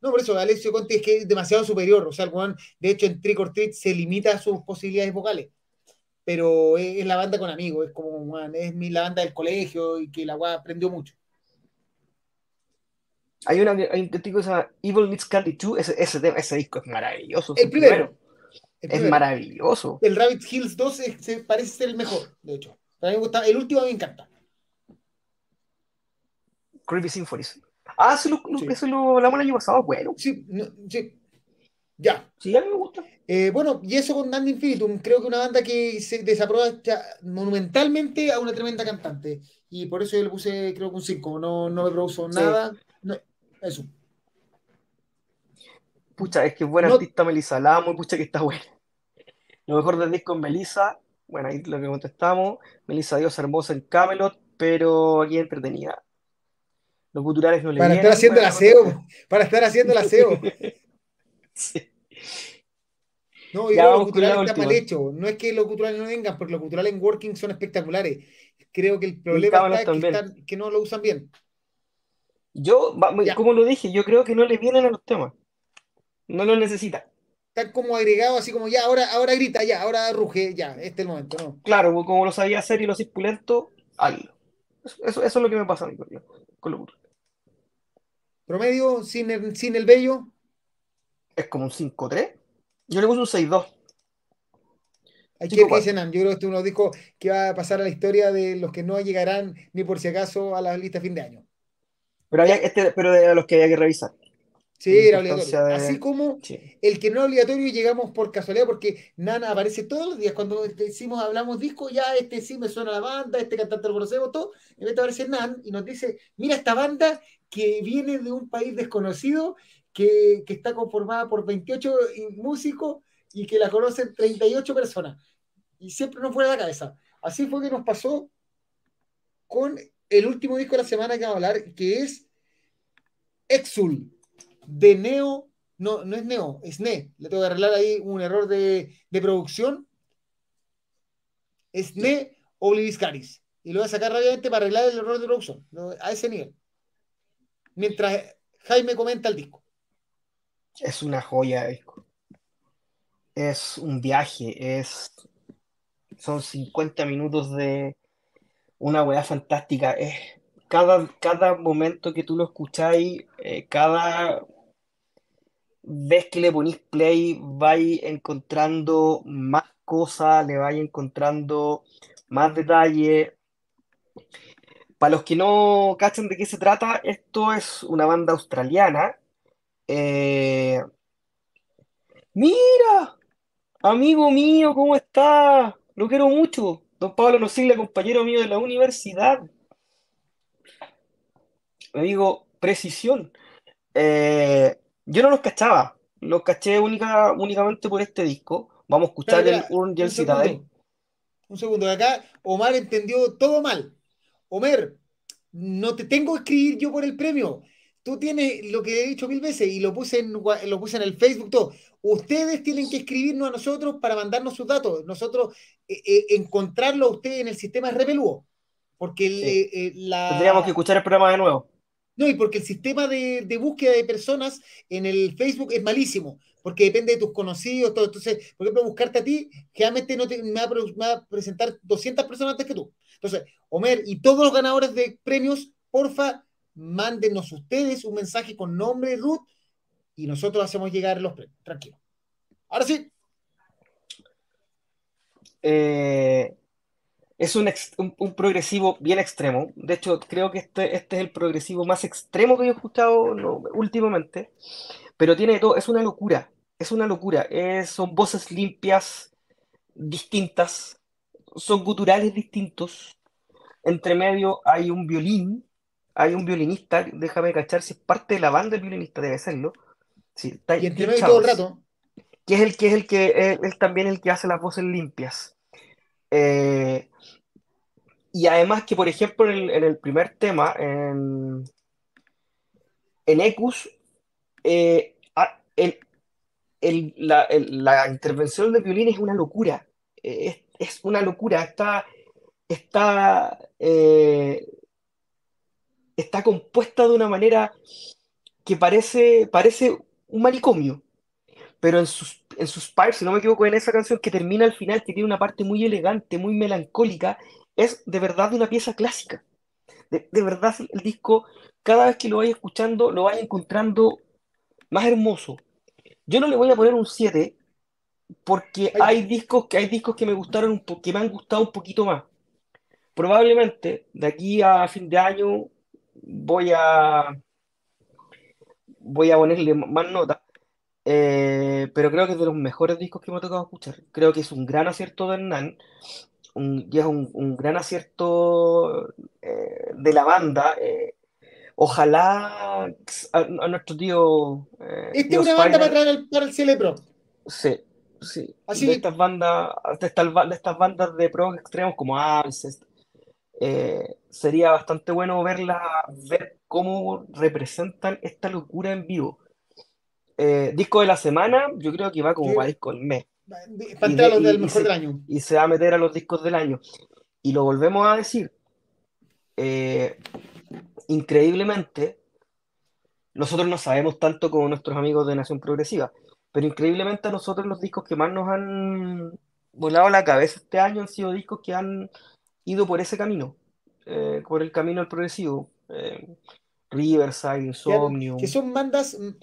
No, por eso, Alessio Conte es que es demasiado superior. O sea, el weón, de hecho, en Trick or Treat se limita a sus posibilidades vocales. Pero es, la banda con amigos, es como, weón, es mi, la banda del colegio y que la weá aprendió mucho. Hay, una, hay un que se llama Evil Meets Candy 2. Ese, ese, ese disco es maravilloso. El primero. El, Es maravilloso. El Rabbit Hills 2 es- se parece ser el mejor, de hecho. A mí me gusta, el último me encanta. Creepy Symphonies. Ah, eso lo, lo- Sí. eso lo hablamos el año pasado. Bueno, Sí, no, sí. Ya. sí, a mí me gusta. Eh, bueno, y eso con Dan Infinitum, creo que una banda que se desaprovecha monumentalmente a una tremenda cantante. Y por eso yo le puse, creo que un 5. No, no me produjo Sí. nada. No, eso. Pucha, es que es buena No- artista Melissa. La amo y pucha que está buena. Lo mejor del disco es Melissa. Bueno, ahí lo que contestamos. Melissa Dios hermosa en Camelot, pero aquí entretenida. Los culturales no le Para vienen, estar haciendo el aseo. Para estar haciendo el aseo. No, Ya que los culturales están mal hechos. No es que los culturales no vengan, porque los culturales en working son espectaculares. Creo que el Y problema está que, también. están- que no lo usan bien. Yo, Ya. como lo dije, yo creo que no le vienen a los temas. No lo necesita. Están como agregados, así como ya, ahora, ahora grita, ya, ahora ruge, ya, este es el momento, ¿no? Claro, pues, como lo sabía hacer y lo hacía pulento, hazlo. Eso, eso, eso es lo que me pasa a mí con, con lo cultural. Promedio, sin el, sin el bello, Es como un 5-3. Yo le puse un 6-2. hay que Cinco, ver qué dice Nan. Yo creo que este es uno dijo que va a pasar a la historia de los que no llegarán ni por si acaso a la lista de fin de año. Pero, había, este, pero de los que había que revisar. Sí, era obligatorio. de- Así como Sí. el que no es obligatorio llegamos por casualidad, porque Nana aparece todos los días. Cuando decimos, hablamos disco, ya este sí me suena la banda, este cantante lo conocemos, todo. Y de aparece Nan y nos dice: Mira esta banda que viene de un país desconocido, que, está conformada por 28 músicos y que la conocen 38 personas. Y siempre nos fue a la cabeza. Así fue que nos pasó con el último disco de la semana que vamos a hablar, que es Exul, de Neo no, no es Neo, es Ne. Le tengo que arreglar ahí un error de, de producción. Es Ne Obliviscaris. Y lo voy a sacar rápidamente para arreglar el error de producción. A ese nivel. Mientras Jaime comenta el disco. Es una joya. Es un viaje, es... Son 50 minutos de una weá fantástica. Es... Cada, cada momento que tú lo escucháis, eh, cada vez que le ponís play, vais encontrando más cosas, le vais encontrando más detalle. Para los que no cachan de qué se trata, esto es una banda australiana. Eh, Mira, amigo mío, ¿cómo está? Lo quiero mucho. Don Pablo Nosiglia, compañero mío de la universidad. Amigo, precisión. Eh, yo no los cachaba, los caché única, únicamente por este disco. Vamos a escuchar el Urn y el. Citadel. Un segundo, acá Omar entendió todo mal. Omer, no te tengo que escribir yo por el premio. Tú tienes lo que he dicho mil veces y lo puse en, lo puse en el Facebook todo. Ustedes tienen que escribirnos a nosotros para mandarnos sus datos. Nosotros eh, eh, encontrarlo a ustedes en el sistema es repeludo. Porque el, Sí. eh, eh, la... Tendríamos que escuchar el programa de nuevo. No, y porque el sistema de, de búsqueda de personas en el Facebook es malísimo, porque depende de tus conocidos, todo. Entonces, por ejemplo, buscarte a ti, generalmente no te, me, va a, me va a presentar 200 personas antes que tú. Entonces, Homer y todos los ganadores de premios, porfa, mándenos ustedes un mensaje con nombre, Ruth, y nosotros hacemos llegar los premios. Tranquilo. Ahora sí, Eh, es un, un- progresivo bien extremo. De hecho, creo que este, este es el progresivo más extremo que yo he escuchado últimamente. Pero tiene todo, es una locura. Es una locura. Es- son voces limpias, distintas. Son guturales distintos. Entre medio hay un violín. Hay un violinista. Déjame cachar si es parte de la banda el violinista, debe serlo. Sí, está y entre medio todo el rato, que es el que es el que él, él también el que hace las voces limpias. Eh, y además que, por ejemplo, en el, en el primer tema, en, en Ecus, eh, el- el- la, el- la intervención de violín es una locura. Eh, Es, es una locura. Está, está, eh, está compuesta de una manera que parece, parece un manicomio. Pero en sus, en sus parts, si no me equivoco, en esa canción que termina al final, que tiene una parte muy elegante, muy melancólica, es de verdad una pieza clásica. De, de verdad el disco, cada vez que lo vaya escuchando, lo vaya encontrando más hermoso. Yo no le voy a poner un 7 porque Ay, hay discos que hay discos que me gustaron un po- que me han gustado un poquito más. Probablemente de aquí a fin de año voy a voy a ponerle más nota, eh, pero creo que es de los mejores discos que me ha tocado escuchar. Creo que es un gran acierto de Hernán, un, y es un, un gran acierto eh, de la banda. eh, ojalá a, a nuestro tío, eh, esta es una banda para traer al, para el Celebro. Sí, sí. Así De estas bandas, de estas, ba- de estas bandas de prog extremos como Alcest, eh, sería bastante bueno verla, ver cómo representan esta locura en vivo. Eh, disco de la semana, yo creo que va como para disco del mes. para entrar los del mejor del año. y se va a meter a los discos del año. Y lo volvemos a decir, eh, increíblemente, nosotros no sabemos tanto como nuestros amigos de Nación Progresiva, pero increíblemente a nosotros los discos que más nos han volado la cabeza este año han sido discos que han ido por ese camino, eh, por el camino al progresivo. Eh, Riverside, Insomnium, que son bandas, mm, eh,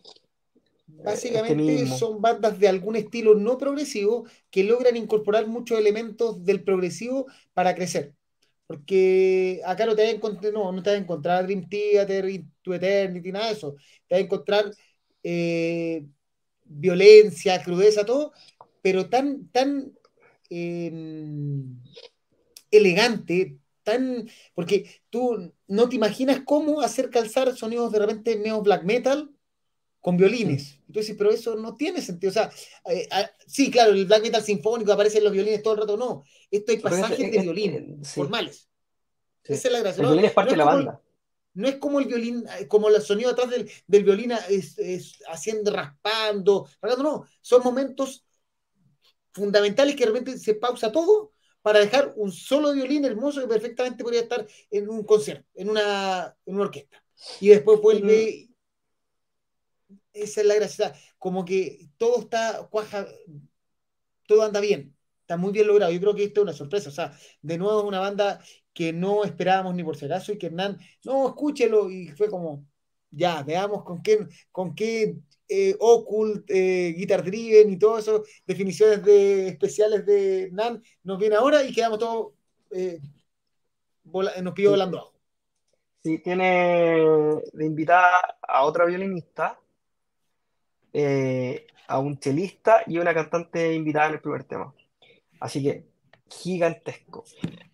este básicamente son bandas de algún estilo no progresivo que logran incorporar muchos elementos del progresivo para crecer. Porque acá no te vas a encontrar, no, no te vas a encontrar Dream Theater, Into Eternity, nada de eso. Te vas a encontrar eh, violencia, crudeza, todo, pero tan, tan eh, elegante, tan. Porque tú no te imaginas cómo hacer calzar sonidos de repente neo black metal con violines. Entonces, pero eso no tiene sentido. O sea, eh, ah, sí, claro, el black metal sinfónico aparecen los violines todo el rato, no. Esto hay pasajes es- de es- violín eh, sí, formales. sí. Esa es la gracia. El No, violín es no parte de la como banda. no es como el violín, eh, como el sonido atrás del, del violín es, es haciendo, raspando, rasgando, no. Son momentos fundamentales que de repente se pausa todo para dejar un solo violín hermoso que perfectamente podría estar en un concierto, en una, en una orquesta. Y después Mm, vuelve. Esa es la gracia. Como que todo está cuaja, todo anda bien. Está muy bien logrado. Yo creo que esto es una sorpresa. O sea, de nuevo es una banda que no esperábamos ni por si acaso y que Hernán, no, escúchelo. Y fue como, ya, veamos con qué, con qué eh, Occult, eh, Guitar Driven y todo eso, definiciones de, especiales de Hernán, nos viene ahora y quedamos todos, eh, nos pidió volando abajo. sí, tiene de invitada a otra violinista, eh, a un chelista y una cantante invitada en el primer tema. Así que gigantesco.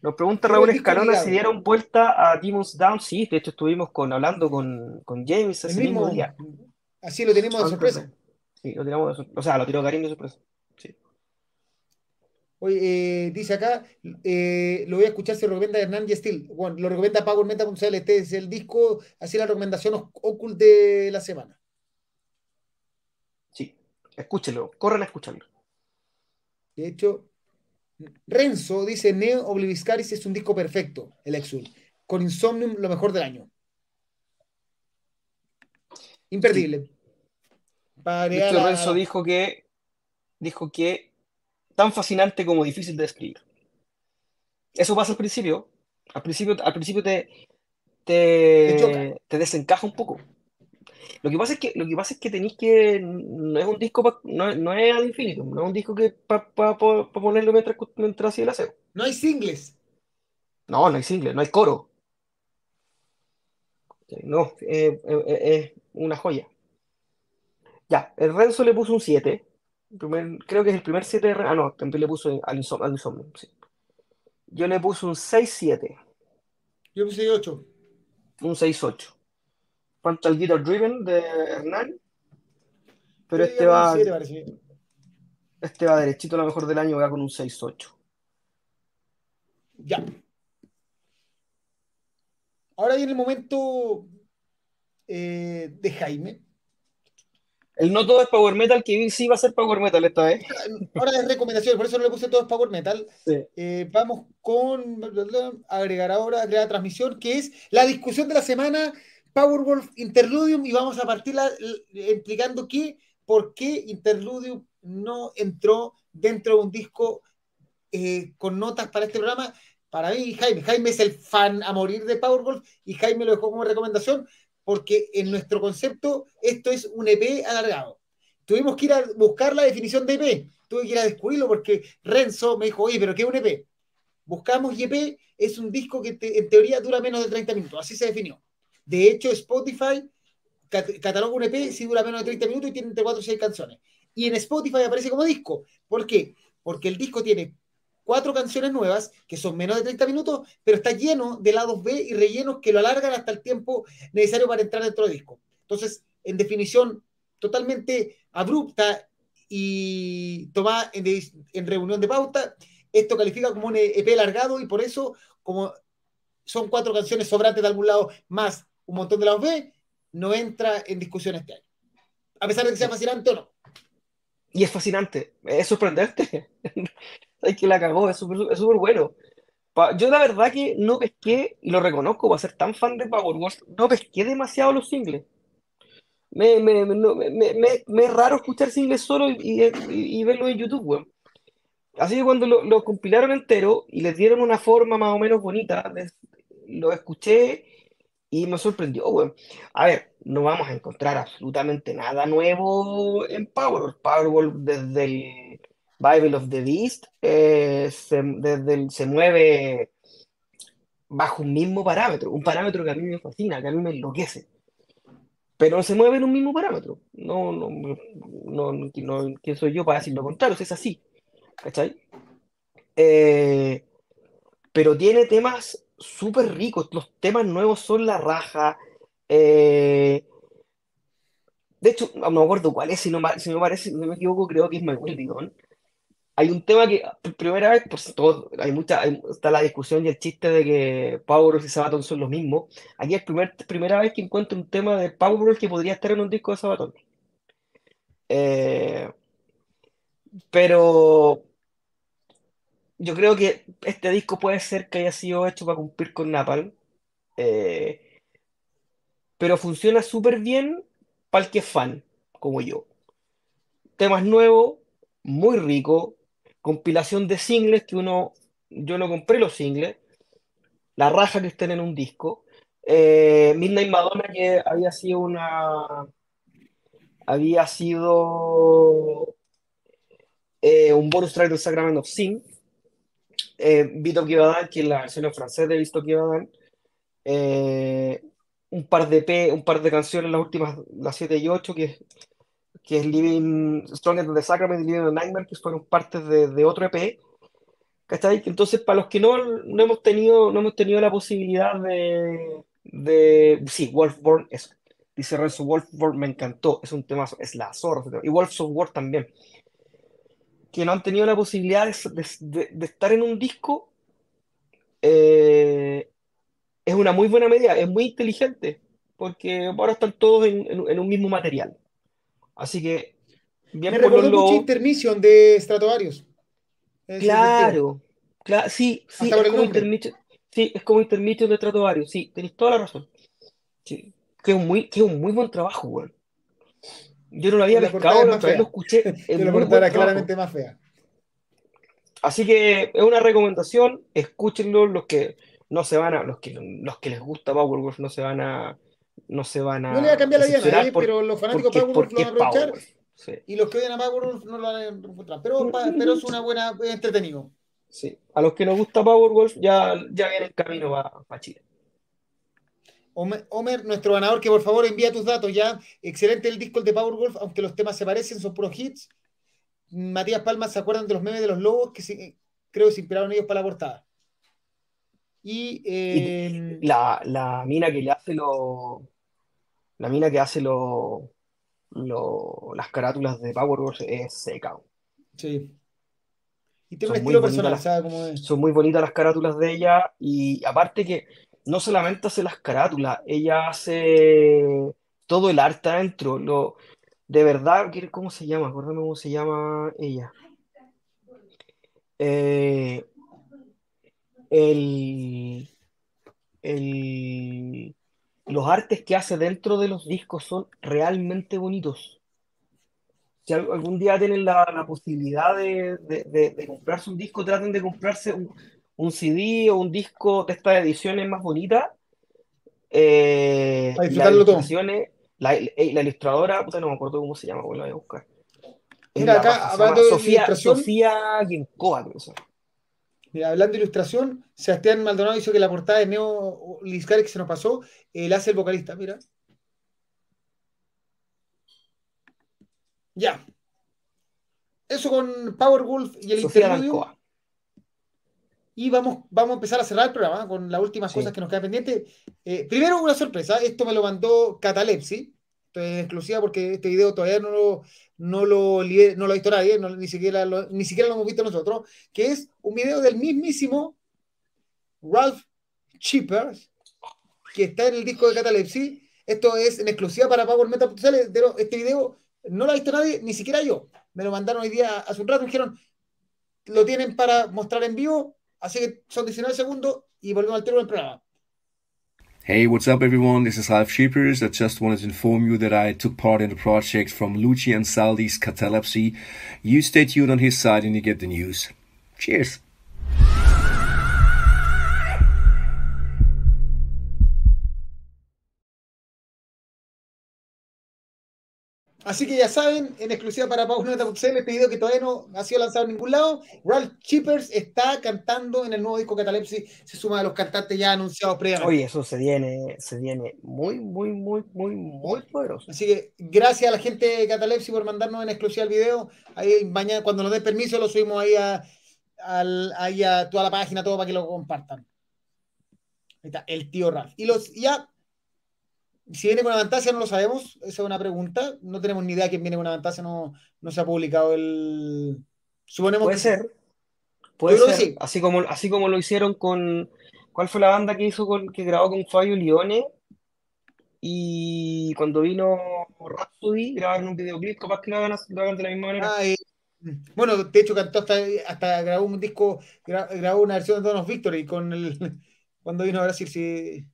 Nos pregunta Raúl Escalona si dieron vuelta a Demons Down. Sí, de hecho estuvimos con, hablando con, con James ese mismo mismo, día. así lo tenemos de sorpresa. Sí, lo tiramos de sorpresa. O sea, lo tiró Karim de sorpresa. Sí. Oye, eh, dice acá, eh, lo voy a escuchar si lo recomienda Hernán y Steel. Bueno, lo recomienda PowerMeta.cl. Este es el disco, así la recomendación oc- ocult de la semana. Sí. Escúchelo, corran a escucharlo. De hecho, Renzo dice: Neo Obliviscaris es un disco perfecto, el Exul. Con Insomnium, lo mejor del año. Imperdible. A- Renzo dijo que, dijo que tan fascinante como difícil de describir. Eso pasa al principio. Al principio, al principio te, Te choca. te, te desencaja un poco. Lo que pasa es que, lo que pasa es que tenéis que. No es un disco, pa- no, no es ad infinitum, no es un disco que para ponerlo mientras, mientras hacía el aseo. No hay singles. No, no hay single, no hay coro. No, eh, eh, eh, es una joya. Ya, el Renzo le puso un 7. Primer- creo que es el primer 7 de Ah, no, también le puso al Insom- al sí. Yo le puse un 6-7, Yo puse 8. un 6-8. Falta el Guitar Driven de Hernán, pero este va, 7, parece. este va derechito a lo mejor del año, va con un 6-8. Ya. Ahora viene el momento eh, de Jaime. El no todo es Power Metal, que sí va a ser Power Metal esta vez. Ahora es recomendación, por eso no le puse todo es Power Metal. Sí. Eh, vamos con agregar ahora, agregar transmisión, que es la discusión de la semana Powerwolf Interludium y vamos a partir explicando qué, por qué Interludium no entró dentro de un disco eh, con notas para este programa. Para mí, Jaime, Jaime es el fan a morir de Powerwolf y Jaime lo dejó como recomendación porque en nuestro concepto esto es un EP alargado. Tuvimos que ir a buscar la definición de EP, tuve que ir a descubrirlo porque Renzo me dijo, oye, pero ¿qué es un EP? Buscamos y EP es un disco que en teoría dura menos de 30 minutos, así se definió. De hecho, Spotify cataloga un EP si dura menos de 30 minutos y tiene entre 4 y 6 canciones. Y en Spotify aparece como disco. ¿Por qué? Porque el disco tiene cuatro canciones nuevas que son menos de 30 minutos, pero está lleno de lados B y rellenos que lo alargan hasta el tiempo necesario para entrar dentro del disco. Entonces, en definición totalmente abrupta y tomada en, reunión de pauta, esto califica como un EP alargado y por eso, como son cuatro canciones sobrantes de algún lado más un montón de lados B, no entra en discusión este año. A pesar de que sea fascinante o no. Y es fascinante, es sorprendente. Hay que la cagó, es súper bueno. yo la verdad que no pesqué, y lo reconozco, para ser tan fan de Power Wars, no pesqué demasiado los singles. Me, me, me, es raro escuchar singles solo y, y, verlos en YouTube, weón. Así que cuando lo, compilaron entero y les dieron una forma más o menos bonita, lo escuché y me sorprendió, weón. A ver, no vamos a encontrar absolutamente nada nuevo en Power Powerball desde el Bible of the Beast eh, se, desde se mueve bajo un mismo parámetro, un parámetro que a mí me fascina, que a mí me enloquece. Pero no se mueve en un mismo parámetro. No, no, no, no, ¿quién soy yo para decir lo contrario? Es así. ¿Cachai? Eh, pero tiene temas súper ricos. Los temas nuevos son la raja. Eh, de hecho, no me acuerdo cuál es, si no, si no parece, no me equivoco, creo que es My Will Hay un tema que, por primera vez, por todo, hay mucha, está la discusión y el chiste de que Power y Sabaton son los mismos. Aquí es primer, primera vez que encuentro un tema de Power que podría estar en un disco de Sabaton. Eh, pero yo creo que este disco puede ser que haya sido hecho para cumplir con Napalm, eh, pero funciona súper bien para el que es fan, como yo. Temas nuevos, muy rico, compilación de singles que uno, yo no compré los singles, la raja que estén en un disco. Eh, Midnight Madonna, que había sido una. Había sido eh, un bonus track del Sacramento of Sin, eh, Vito Kivadan, que es la versión francesa de Vito Kivadan, eh, un par de P, un par de canciones, las últimas, las 7 y 8, que, que es Living Stronger than the Sacrament y Living the Nightmare, que fueron partes de, de otro EP. ¿Cachai? Entonces, para los que no, no, hemos, tenido, no hemos tenido la posibilidad de, de. Sí, Wolfborn, eso. Dice Renzo, Wolfborn me encantó, es un temazo, es la zorra. Y Wolf of War también que no han tenido la posibilidad de, estar en un disco, eh, es una muy buena medida, es muy inteligente, porque ahora están todos en, un mismo material. Así que, bien Me por recordó mucho Intermission de Stratovarius. Claro, claro, sí, sí, es como Intermission, sí, es como Intermission de Stratovarius, sí, tenéis toda la razón. Sí, que es un muy, que es un muy buen trabajo, güey. Yo no lo había pescado, lo escuché. la portada claramente más fea. Así que es una recomendación, escúchenlo los que no se van a, los que los que les gusta Powerwolf no se van a no se van a No le va a cambiar la vida a nadie, pero los fanáticos de Powerwolf lo van a aprovechar. Y los que odian a Powerwolf no lo van a encontrar. Pero, pero es una buena entretenido. Sí. A los que nos gusta Powerwolf ya, ya viene el camino para Chile. Homer, nuestro ganador, que por favor envía tus datos ya. Excelente el disco de Powerwolf, aunque los temas se parecen, son puros hits. Matías Palma se acuerdan de los memes de los lobos que creo que se inspiraron ellos para la portada. Y, em, la, la, mina que le hace lo. La mina que hace lo, lo las carátulas de Powerwolf es seca. Sí. Y tiene un estilo personal, Son muy bonitas las carátulas de ella. Y aparte que no solamente hace las carátulas, ella hace todo el arte adentro. Lo, de verdad, ¿cómo se llama? Acuérdame cómo se llama ella. Eh, el, el, los artes que hace dentro de los discos son realmente bonitos. Si algún día tienen la, posibilidad de, comprarse un disco, traten de comprarse un, CD o un disco de estas ediciones más bonitas. Eh, las ilustraciones, la, la, ilustradora, no me acuerdo cómo se llama, voy a buscar. Mira, acá, hablando de Sofía, ilustración. Sofía Giencoa, Mira, hablando de ilustración, Sebastián Maldonado dice que la portada de Neo Liscari que se nos pasó, él hace el vocalista, mira. Ya. Eso con Powerwolf y el Sofía interludio. Y vamos, vamos a empezar a cerrar el programa con las últimas cosas que nos quedan pendientes. Eh, primero, una sorpresa. Esto me lo mandó Catalepsi. Esto es exclusiva porque este video todavía no lo, no lo, no lo ha visto nadie, ni, siquiera lo, ni siquiera lo hemos visto nosotros. Que es un video del mismísimo Ralph Chippers, que está en el disco de Catalepsi. Esto es en exclusiva para Power Metal. Este video no lo ha visto nadie, ni siquiera yo. Me lo mandaron hoy día hace un rato. Me dijeron, lo tienen para mostrar en vivo Así que son 19 segundos y volvemos al del programa. Hey, what's up everyone? This is Ralph Sheepers. I just wanted to inform you that I took part in the project from Luci and Saldi's Catalepsy. You stay tuned on his side and you get the news. Cheers! Así que ya saben, en exclusiva para Pausa.cl, este video que todavía no ha sido lanzado en ningún lado, Ralph Chippers está cantando en el nuevo disco Catalepsy, se suma a los cantantes ya anunciados previamente. Oye, eso se viene, se viene muy, muy, muy, muy, muy poderoso. Así que gracias a la gente de Catalepsy por mandarnos en exclusiva el video. Ahí mañana, cuando nos dé permiso, lo subimos ahí a, ahí a toda la página, todo para que lo compartan. Ahí está, el tío Ralph. Y los ya si viene con Avantasia no lo sabemos, esa es una pregunta. No tenemos ni idea quién viene con Avantasia, no, no se ha publicado el. Suponemos Puede ser. Puede ser. Así, como, así como lo hicieron con. ¿Cuál fue la banda que hizo con, que grabó con Fabio Lione? Y cuando vino Rhapsody, grabaron un videoclip, capaz que lo hagan, de la misma manera. Ah, bueno, de hecho cantó hasta, hasta grabó un disco, grabó una versión de Donos Victory con el cuando vino a Brasil, sí.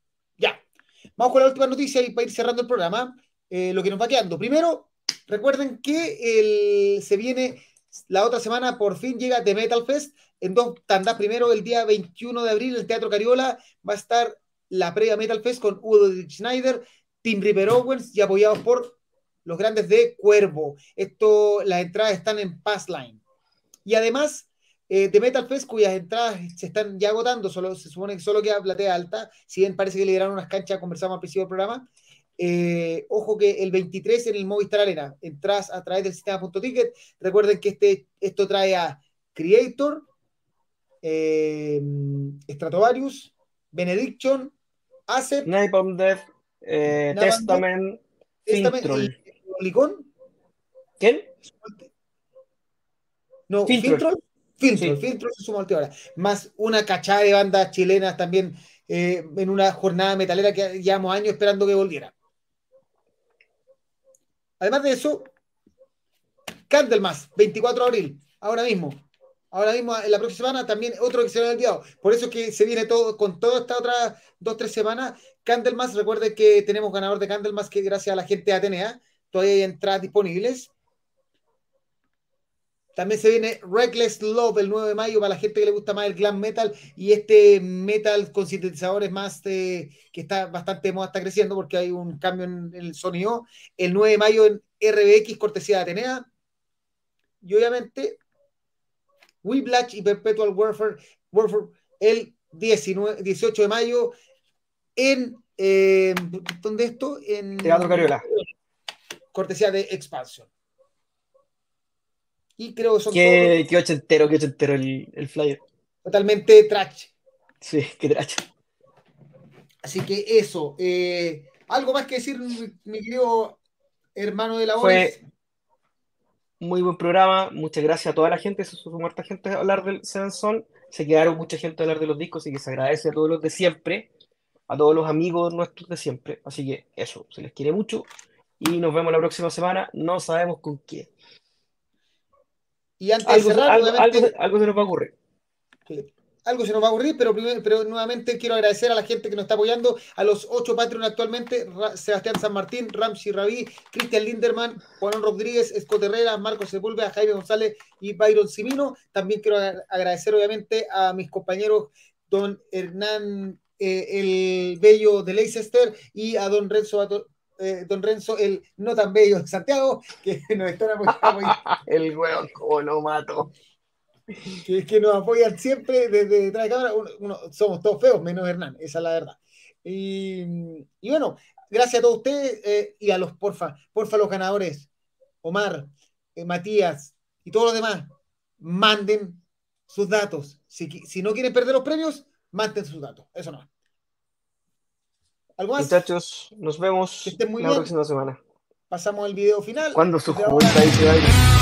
Vamos con la última noticia y para ir cerrando el programa, eh, lo que nos va quedando. Primero, recuerden que se viene la otra semana, por fin llega The Metal Fest en dos tandas. Primero, el día 21 de abril, el Teatro Cariola va a estar la previa Metal Fest con Udo Schneider, Tim Ripper Owens y apoyados por los grandes de Cuervo. Esto, las entradas están en Passline. Y además, eh, de Metal Fest, cuyas entradas se están ya agotando, solo, se supone que solo queda platea alta, si bien parece que le dieron unas canchas, conversamos al principio del programa. Eh, ojo que el 23 en el Movistar Arena, entras a través del sistema punto ticket. Recuerden que este, esto trae a Creator, eh, Stratovarius, Benediction, Asset, Napalm Death, eh, Testament, Testament ¿Quién? No, Fintroll. Filtro, el filtro se suma ahora. Más una cachada de bandas chilenas también eh, en una jornada metalera que llevamos años esperando que volviera. Además de eso, Candlemas, 24 de abril, ahora mismo. Ahora mismo, en la próxima semana, también otro que se me ha olvidado. Por eso es que se viene todo con toda esta otra dos, tres semanas. Candlemas, recuerde que tenemos ganador de Candlemas que gracias a la gente de Atenea todavía hay entradas disponibles. También se viene Reckless Love el 9 de mayo para la gente que le gusta más el glam metal y este metal con sintetizadores más que está bastante moda, está creciendo porque hay un cambio en, el sonido. El 9 de mayo en RBX, cortesía de Atenea. Y obviamente Whiplash y Perpetual Warfare, Warfare el 19, 18 de mayo en eh, ¿dónde esto? En Teatro Cariola. Cortesía de Expansion. Y creo que son qué, todos... Qué ochentero, qué ochentero el, el flyer. Totalmente trash. Sí, qué trash. Así que eso. Eh, ¿Algo más que decir, mi, querido hermano de la Fue muy buen programa. Muchas gracias a toda la gente. Se sumó muerta gente a hablar del Seven Son. Se quedaron mucha gente a hablar de los discos, y que se agradece a todos los de siempre. a todos los amigos nuestros de siempre. Así que eso, se les quiere mucho y nos vemos la próxima semana. No sabemos con quién. Y antes Algo, de cerrar, algo- algo se- algo se nos va a ocurrir. algo se nos va a ocurrir, pero, primero, pero nuevamente quiero agradecer a la gente que nos está apoyando, a los ocho Patreon actualmente, Ra- Sebastián San Martín, Ramsey Rabí, Cristian Linderman, Juan Rodríguez, Escot Herrera, Marcos Sepúlveda, Jaime González y Byron Simino. También quiero agra- agradecer obviamente a mis compañeros don Hernán eh, el Bello de Leicester y a don Renzo eh, don Renzo el no tan bello de Santiago, que nos están apoyando El weón, como lo mato. que, que nos apoyan siempre desde detrás de cámara. Uno- uno- somos todos feos, menos Hernán, esa es la verdad. Y, y bueno, gracias a todos ustedes eh, y a los, porfa, porfa, los ganadores, Omar, eh, Matías y todos los demás, manden sus datos. Si, si no quieren perder los premios, manden sus datos. Eso no. ¿Algo más? Muchachos, nos vemos Que estén muy la bien. próxima semana. Pasamos al video final. ¿Cuándo ahora- junta? Dice Byron?